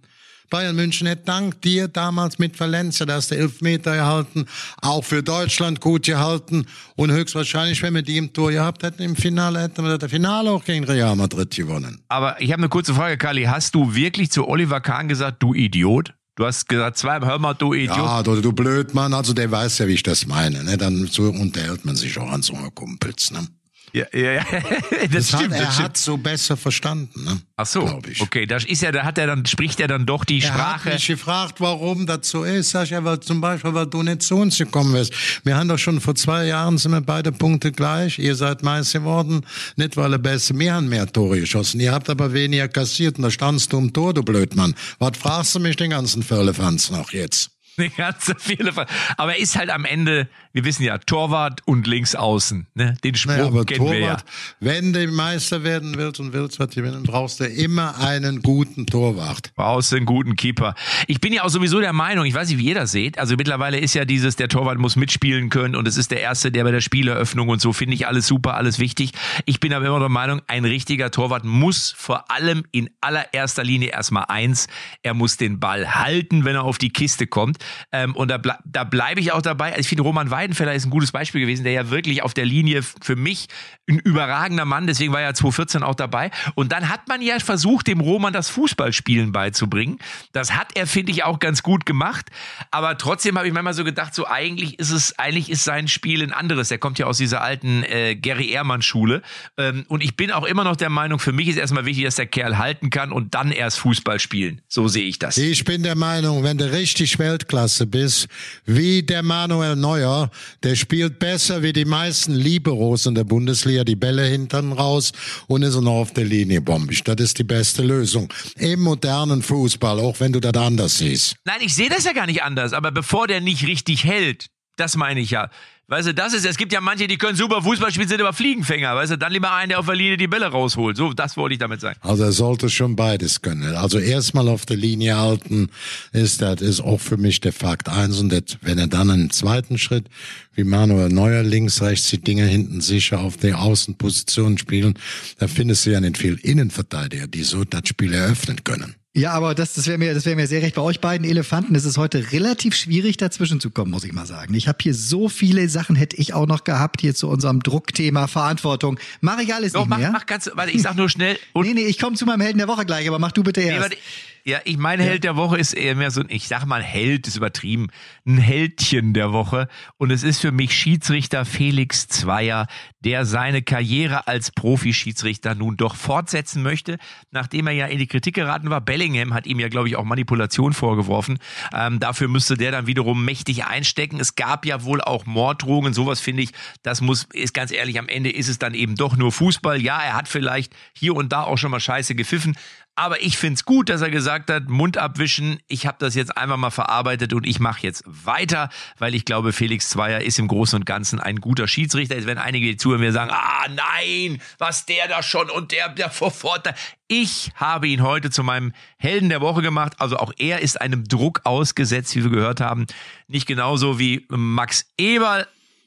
Bayern München hätte dank dir damals mit Valencia, da hast du elf Meter gehalten, auch für Deutschland gut gehalten und höchstwahrscheinlich, wenn wir die im Tor gehabt hätten, im Finale hätten wir das Finale auch gegen Real Madrid gewonnen. Aber ich habe eine kurze Frage, Kali. Hast du wirklich zu Oliver Kahn gesagt, du Idiot? Du hast gesagt, zweimal, hör mal, du Idiot. Ja, du, du Blödmann, also der weiß ja, wie ich das meine, ne? dann so unterhält man sich auch an so einer Kumpels, ne? Ja, ja, ja. [laughs] das, Das stimmt. hat, er das stimmt. hat so besser verstanden. Ne? Ach so, okay, das ist ja, da hat er dann, spricht er dann doch die Er hat Sprache. mich gefragt, warum das so ist. Sag ich, ja, weil zum Beispiel, weil du nicht zu uns gekommen bist. Wir haben doch schon vor zwei Jahren sind wir beide Punkte gleich. Ihr seid Meister geworden, nicht weil ihr Beste, wir haben mehr Tore geschossen. Ihr habt aber weniger kassiert und da standst du im Tor, du Blödmann. Was fragst du mich den ganzen Firlefanz noch jetzt? Die ganze viele Ver- Aber er ist halt am Ende, wir wissen ja, Torwart und links außen. Ne? Den Spruch Naja, aber kennen wir ja. Torwart, wenn du Meister werden willst und willst was gewinnen, brauchst du immer einen guten Torwart. Brauchst du einen guten Keeper. Ich bin ja auch sowieso der Meinung, ich weiß nicht, wie ihr das seht, also mittlerweile ist ja dieses, der Torwart muss mitspielen können und es ist der Erste, der bei der Spieleröffnung und so, finde ich alles super, alles wichtig. Ich bin aber immer der Meinung, ein richtiger Torwart muss vor allem in allererster Linie erstmal eins, er muss den Ball halten, wenn er auf die Kiste kommt. Ähm, und da, ble da bleibe ich auch dabei. Also ich finde, Roman Weidenfeller ist ein gutes Beispiel gewesen, der ja wirklich auf der Linie für mich ein überragender Mann, deswegen war er 2014 auch dabei. Und dann hat man ja versucht, dem Roman das Fußballspielen beizubringen. Das hat er, finde ich, auch ganz gut gemacht. Aber trotzdem habe ich manchmal so gedacht, so eigentlich ist es, eigentlich ist sein Spiel ein anderes. Er kommt ja aus dieser alten äh, Gary Ehrmann Schule. Ähm, und ich bin auch immer noch der Meinung, für mich ist erstmal wichtig, dass der Kerl halten kann und dann erst Fußball spielen. So sehe ich das. Ich bin der Meinung, wenn du richtig Weltklasse bist, wie der Manuel Neuer, der spielt besser wie die meisten Liberos in der Bundesliga, die Bälle hinten raus und ist noch auf der Linie bombig. Das ist die beste Lösung. Im modernen Fußball, auch wenn du das anders siehst. Nein, ich sehe das ja gar nicht anders, aber bevor der nicht richtig hält, das meine ich ja. Weißt du, das ist, es gibt ja manche, die können super Fußball spielen, sind aber Fliegenfänger, weißt du, dann lieber einen, der auf der Linie die Bälle rausholt. So, das wollte ich damit sagen. Also er sollte schon beides können. Also erstmal auf der Linie halten, ist das ist auch für mich der Fakt eins. Und das, wenn er dann einen zweiten Schritt, wie Manuel Neuer links, rechts die Dinge hinten sicher auf der Außenposition spielen, da findest du ja nicht viel Innenverteidiger, die so das Spiel eröffnen können. Ja, aber das, das wäre mir, das wäre mir sehr recht. Bei euch beiden Elefanten ist es heute relativ schwierig, dazwischen zu kommen, muss ich mal sagen. Ich habe hier so viele Sachen, hätte ich auch noch gehabt hier zu unserem Druckthema Verantwortung. Mach ich alles Doch, nicht mach, mehr. mach ganz, warte, ich sag nur schnell. [laughs] Und nee, nee, ich komme zu meinem Helden der Woche gleich, aber mach du bitte Nee, erst. warte, ja, ich mein Held der Woche ist eher mehr so ein, ich sag mal Held, ist übertrieben, ein Heldchen der Woche. Und es ist für mich Schiedsrichter Felix Zweier, der seine Karriere als Profi-Schiedsrichter nun doch fortsetzen möchte, nachdem er ja in die Kritik geraten war. Bellingham hat ihm ja, glaube ich, auch Manipulation vorgeworfen. Ähm, dafür müsste der dann wiederum mächtig einstecken. Es gab ja wohl auch Morddrohungen, sowas finde ich, das muss, ist ganz ehrlich, am Ende ist es dann eben doch nur Fußball. Ja, er hat vielleicht hier und da auch schon mal scheiße gepfiffen, aber ich find's gut, dass er gesagt hat, Mund abwischen, ich habe das jetzt einfach mal verarbeitet und ich mache jetzt weiter, weil ich glaube, Felix Zweier ist im Großen und Ganzen ein guter Schiedsrichter. Jetzt werden einige die zuhören mir sagen, ah nein, was der da schon und der, der vorfort. Ich habe ihn heute zu meinem Helden der Woche gemacht. Also auch er ist einem Druck ausgesetzt, wie wir gehört haben. Nicht genauso wie Max Eberl.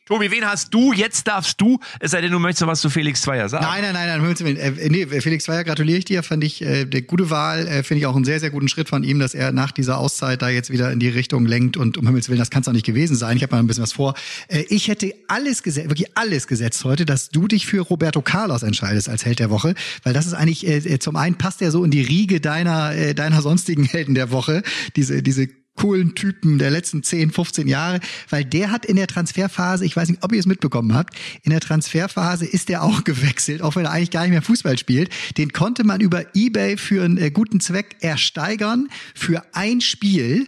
Tobi, wen hast du? Jetzt darfst du, es sei denn, du möchtest noch was zu Felix Zweier sagen. Nein, nein, nein, nein. Äh, nee, Felix Zweier gratuliere ich dir, fand ich äh, der gute Wahl, äh, finde ich auch einen sehr, sehr guten Schritt von ihm, dass er nach dieser Auszeit da jetzt wieder in die Richtung lenkt und um Himmels Willen, das kann es doch nicht gewesen sein. Ich habe mal ein bisschen was vor. Äh, ich hätte alles gesetzt, wirklich alles gesetzt heute, dass du dich für Roberto Carlos entscheidest als Held der Woche, weil das ist eigentlich, äh, zum einen passt er so in die Riege deiner, äh, deiner sonstigen Helden der Woche, diese, diese coolen Typen der letzten 10, 15 Jahre, weil der hat in der Transferphase, ich weiß nicht, ob ihr es mitbekommen habt, in der Transferphase ist der auch [laughs] gewechselt, auch wenn er eigentlich gar nicht mehr Fußball spielt. Den konnte man über eBay für einen äh, guten Zweck ersteigern für ein Spiel.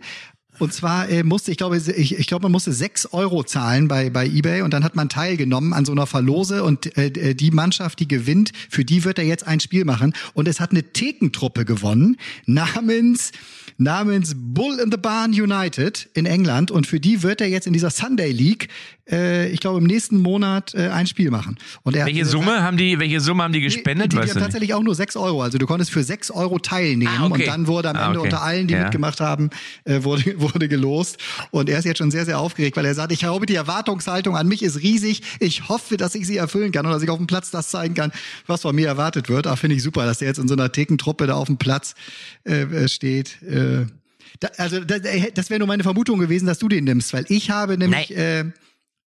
Und zwar äh, musste, ich glaube, ich, ich glaube, man musste sechs Euro zahlen bei, bei eBay und dann hat man teilgenommen an so einer Verlose und äh, die Mannschaft, die gewinnt, für die wird er jetzt ein Spiel machen. Und es hat eine Thekentruppe gewonnen namens namens Bull in the Barn United in England und für die wird er jetzt in dieser Sunday League, äh, ich glaube im nächsten Monat äh, ein Spiel machen. Und er welche hat, Summe haben die, welche Summe haben die gespendet? Die, die, die haben nicht? tatsächlich auch nur sechs Euro. Also du konntest für sechs Euro teilnehmen Ah, okay. und dann wurde am Ah, Ende okay. unter allen, die Ja. mitgemacht haben, äh, wurde, [laughs] wurde gelost. Und er ist jetzt schon sehr, sehr aufgeregt, weil er sagt, ich glaube, die Erwartungshaltung an mich ist riesig. Ich hoffe, dass ich sie erfüllen kann und dass ich auf dem Platz das zeigen kann, was von mir erwartet wird. Ah, finde ich super, dass er jetzt in so einer Thekentruppe da auf dem Platz äh, äh, steht. Äh, da, also da, das wäre nur meine Vermutung gewesen, dass du den nimmst, weil ich habe nämlich äh,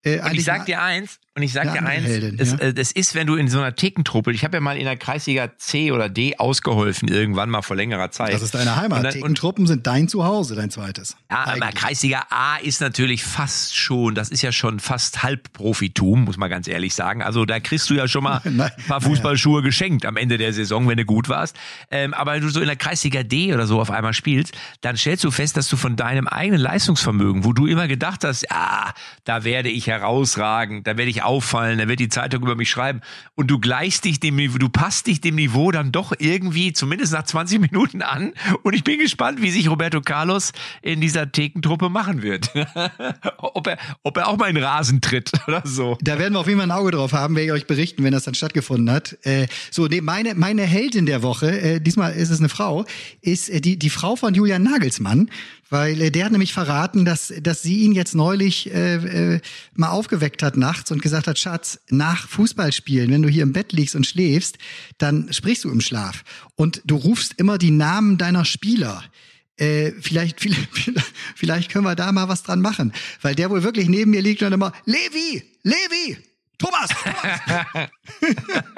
äh, Und eigentlich ich sag dir eins, Und ich sag dir eins, Heldin, das, ja. äh, das ist, wenn du in so einer Thekentruppe, ich habe ja mal in der Kreisliga C oder D ausgeholfen, irgendwann mal vor längerer Zeit. Das ist deine Heimat. Und dann- und- Thekentruppen sind dein Zuhause, dein zweites. Ja, aber Eigentlich. Kreisliga A ist natürlich fast schon, das ist ja schon fast Halbprofitum, muss man ganz ehrlich sagen. Also da kriegst du ja schon mal [laughs] Nein, ein paar Fußballschuhe geschenkt am Ende der Saison, wenn du gut warst. Ähm, aber wenn du so in der Kreisliga D oder so auf einmal spielst, dann stellst du fest, dass du von deinem eigenen Leistungsvermögen, wo du immer gedacht hast, ja, da werde ich herausragen, da werde ich auffallen, da wird die Zeitung über mich schreiben und du gleichst dich dem Niveau, du passt dich dem Niveau dann doch irgendwie zumindest nach 20 Minuten an und ich bin gespannt, wie sich Roberto Carlos in dieser Thekentruppe machen wird. [laughs] ob, er, ob er auch mal in Rasen tritt [laughs] oder so. Da werden wir auf jeden Fall ein Auge drauf haben, werde ich euch berichten, wenn das dann stattgefunden hat. Äh, so, nee, meine, meine Heldin der Woche, äh, diesmal ist es eine Frau, ist äh, die, die Frau von Julian Nagelsmann, weil äh, der hat nämlich verraten, dass, dass sie ihn jetzt neulich äh, äh, mal aufgeweckt hat nachts und gesagt hat, Schatz, nach Fußballspielen, wenn du hier im Bett liegst und schläfst, dann sprichst du im Schlaf und du rufst immer die Namen deiner Spieler. Äh, vielleicht, [laughs] vielleicht, vielleicht können wir da mal was dran machen. Weil der wohl wirklich neben mir liegt und immer, Levi, Levi, Thomas, Thomas. [laughs]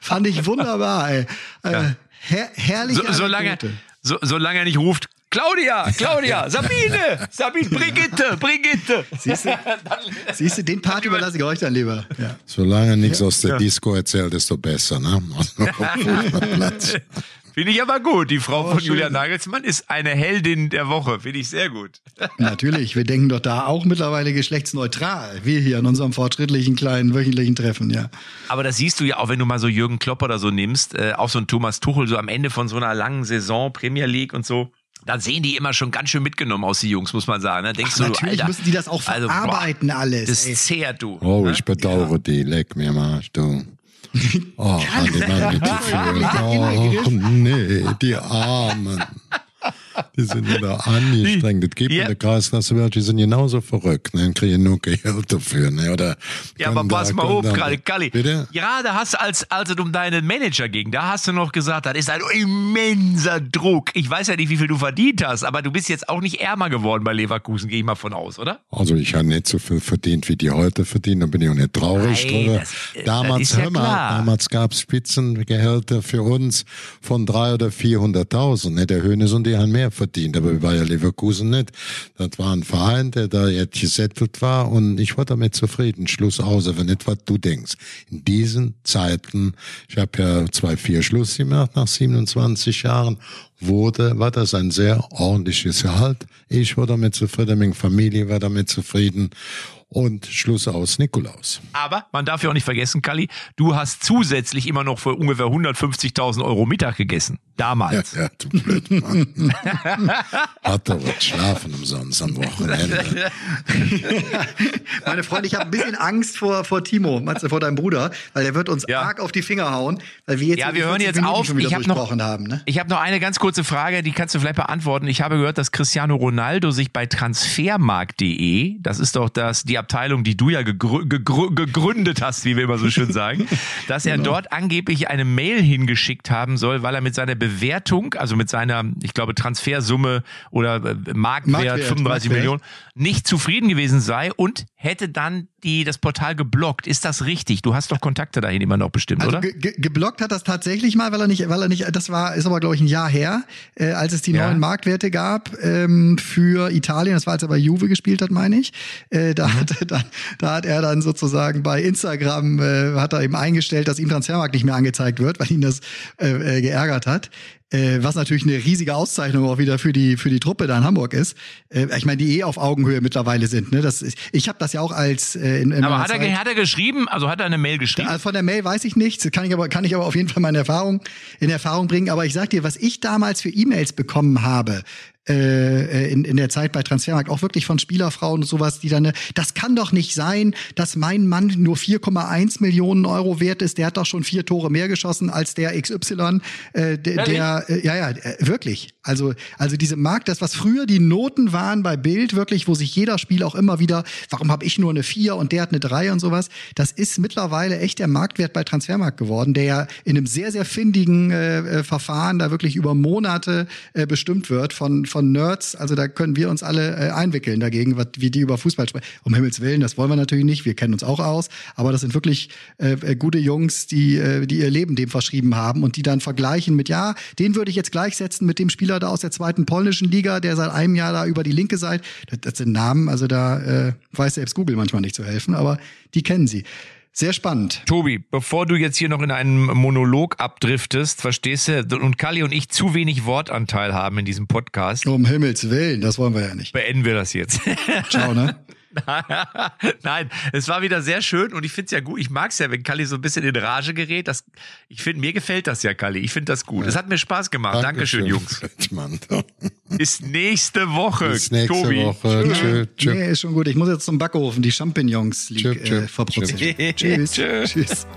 Fand ich wunderbar, ey. Äh, her herrliche So, solange, so, solange er nicht ruft, Claudia, Claudia, Sabine, Sabine, Brigitte, Brigitte. Siehst du, siehst du, den Part überlasse ich euch dann lieber. Ja. Solange nichts aus der Disco erzählt, desto besser, ne? [laughs] Finde ich aber gut. Die Frau von schön. Julian Nagelsmann ist eine Heldin der Woche. Finde ich sehr gut. Natürlich, wir denken doch da auch mittlerweile geschlechtsneutral. Wir hier in unserem fortschrittlichen kleinen wöchentlichen Treffen, ja. Aber das siehst du ja auch, wenn du mal so Jürgen Klopp oder so nimmst, äh, auch so ein Thomas Tuchel, so am Ende von so einer langen Saison, Premier League und so. Da sehen die immer schon ganz schön mitgenommen aus, die Jungs, muss man sagen. Ne? Denkst du, Natürlich Alter, müssen die das auch also, boah, verarbeiten alles. Das ey. zehrt du. Oh, ich bedauere die. Leck mir mal, du. [laughs] Oh, die mit die Oh, nee, die Armen. Die sind wieder angestrengt. Das gibt Ja. in der Kreisklasse welche, die sind genauso verrückt. Ne? Kriegen nur Geld dafür. Ne? Oder Ja, aber da- pass mal auf, da- Kalli. Kalli. Bitte? Ja, da hast du, als, als es um deinen Manager ging, da hast du noch gesagt, das ist ein immenser Druck. Ich weiß ja nicht, wie viel du verdient hast, aber du bist jetzt auch nicht ärmer geworden bei Leverkusen, gehe ich mal von aus, oder? Also ich habe nicht so viel verdient, wie die heute verdienen, da bin ich auch nicht traurig Nein, drüber. das- das damals, ist ja mal, klar. damals gab es Spitzengehälter für uns von drei oder 400.000. Ne? Der Hönes und die haben mehr verdient, aber bei Bayer Leverkusen nicht. Das war ein Verein, der da jetzt gesettelt war und ich war damit zufrieden. Schluss aus, aber nicht, was du denkst. In diesen Zeiten, ich habe ja zwei, vier Schluss gemacht nach 27 Jahren, wurde, war das ein sehr ordentliches Gehalt. Ich war damit zufrieden, meine Familie war damit zufrieden. Und Schluss aus Nikolaus. Aber man darf ja auch nicht vergessen, Kalli, du hast zusätzlich immer noch für ungefähr 150.000 Euro Mittag gegessen. Damals. Ja, du blöd Mann. [laughs] Hat doch was schlafen umsonst am Wochenende. [laughs] Meine Freunde, ich habe ein bisschen Angst vor, vor Timo, Matze, vor deinem Bruder, weil der wird uns Ja. arg auf die Finger hauen, weil wir jetzt Ja, wir hören 40 jetzt Minuten auf. schon wieder Ich habe noch, haben. Ne? ich hab noch eine ganz kurze Frage, die kannst du vielleicht beantworten. Ich habe gehört, dass Cristiano Ronaldo sich bei transfermarkt.de, das ist doch das, die Abteilung, die du ja gegrü gegrü gegründet hast, wie wir immer so schön sagen, [laughs] dass er dort angeblich eine Mail hingeschickt haben soll, weil er mit seiner Bewertung, also mit seiner, ich glaube, Transfersumme oder äh, Marktwert, Marktwert, 35 Marktwert. Millionen, nicht zufrieden gewesen sei und hätte dann die, das Portal geblockt. Ist das richtig? Du hast doch Kontakte dahin immer noch bestimmt, Also oder? ge geblockt hat das tatsächlich mal, weil er nicht, weil er nicht, das war, ist aber glaube ich ein Jahr her, äh, als es die Ja. neuen Marktwerte gab ähm, für Italien. Das war, als er bei Juve gespielt hat, meine ich. Äh, da, Mhm. hat, er [laughs] dann, da hat er dann sozusagen bei Instagram äh, hat er eben eingestellt, dass ihm Transfermarkt nicht mehr angezeigt wird, weil ihn das äh, äh, geärgert hat. Äh, was natürlich eine riesige Auszeichnung auch wieder für die für die Truppe da in Hamburg ist. Äh, ich meine, die eh auf Augenhöhe mittlerweile sind. Ne? Das ist, ich habe das ja auch als äh, in, in Aber hat er, Zeit- ge- hat er geschrieben, also hat er eine Mail geschrieben? also von der Mail weiß ich nichts, kann ich aber kann ich aber auf jeden Fall meine Erfahrung in Erfahrung bringen. Aber ich sag dir, was ich damals für E-Mails bekommen habe äh, in, in der Zeit bei Transfermarkt, auch wirklich von Spielerfrauen und sowas, die dann, äh, das kann doch nicht sein, dass mein Mann nur 4,1 Millionen Euro wert ist. Der hat doch schon vier Tore mehr geschossen als der XY. Äh, der, der äh, ja ja äh, wirklich. Also, also diese Markt, das, was früher die Noten waren bei Bild, wirklich, wo sich jeder Spiel auch immer wieder, warum habe ich nur eine 4 und der hat eine 3 und sowas, das ist mittlerweile echt der Marktwert bei Transfermarkt geworden, der ja in einem sehr, sehr findigen äh, äh, Verfahren da wirklich über Monate äh, bestimmt wird von, von Nerds. Also da können wir uns alle äh, einwickeln dagegen, was, wie die über Fußball sprechen. Um Himmels Willen, das wollen wir natürlich nicht, wir kennen uns auch aus, aber das sind wirklich äh, äh gute Jungs, die, äh, die ihr Leben dem verschrieben haben und die dann vergleichen mit, ja, den würde ich jetzt gleichsetzen mit dem Spieler, Spieler da aus der zweiten polnischen Liga, der seit einem Jahr da über die linke Seite, das, das sind Namen, also da äh, weiß selbst Google manchmal nicht zu helfen, aber die kennen sie. Sehr spannend. Tobi, bevor du jetzt hier noch in einen Monolog abdriftest, verstehst du, und Kali und ich zu wenig Wortanteil haben in diesem Podcast. Um Himmels Willen, das wollen wir ja nicht. Beenden wir das jetzt. Ciao, ne? [laughs] [laughs] Nein, es war wieder sehr schön und ich finde es ja gut. Ich mag es ja, wenn Kalli so ein bisschen in Rage gerät. Das, ich finde, mir gefällt das ja, Kalli. Ich finde das gut. Es ja. hat mir Spaß gemacht. Dankeschön, Jungs. [laughs] Bis nächste Woche, Bis nächste Tobi. Woche. Tschö, tschö. Nee, ist schon gut. Ich muss jetzt zum Backofen die Champignons äh, verprozessieren. Tschüss. Tschüss. [laughs]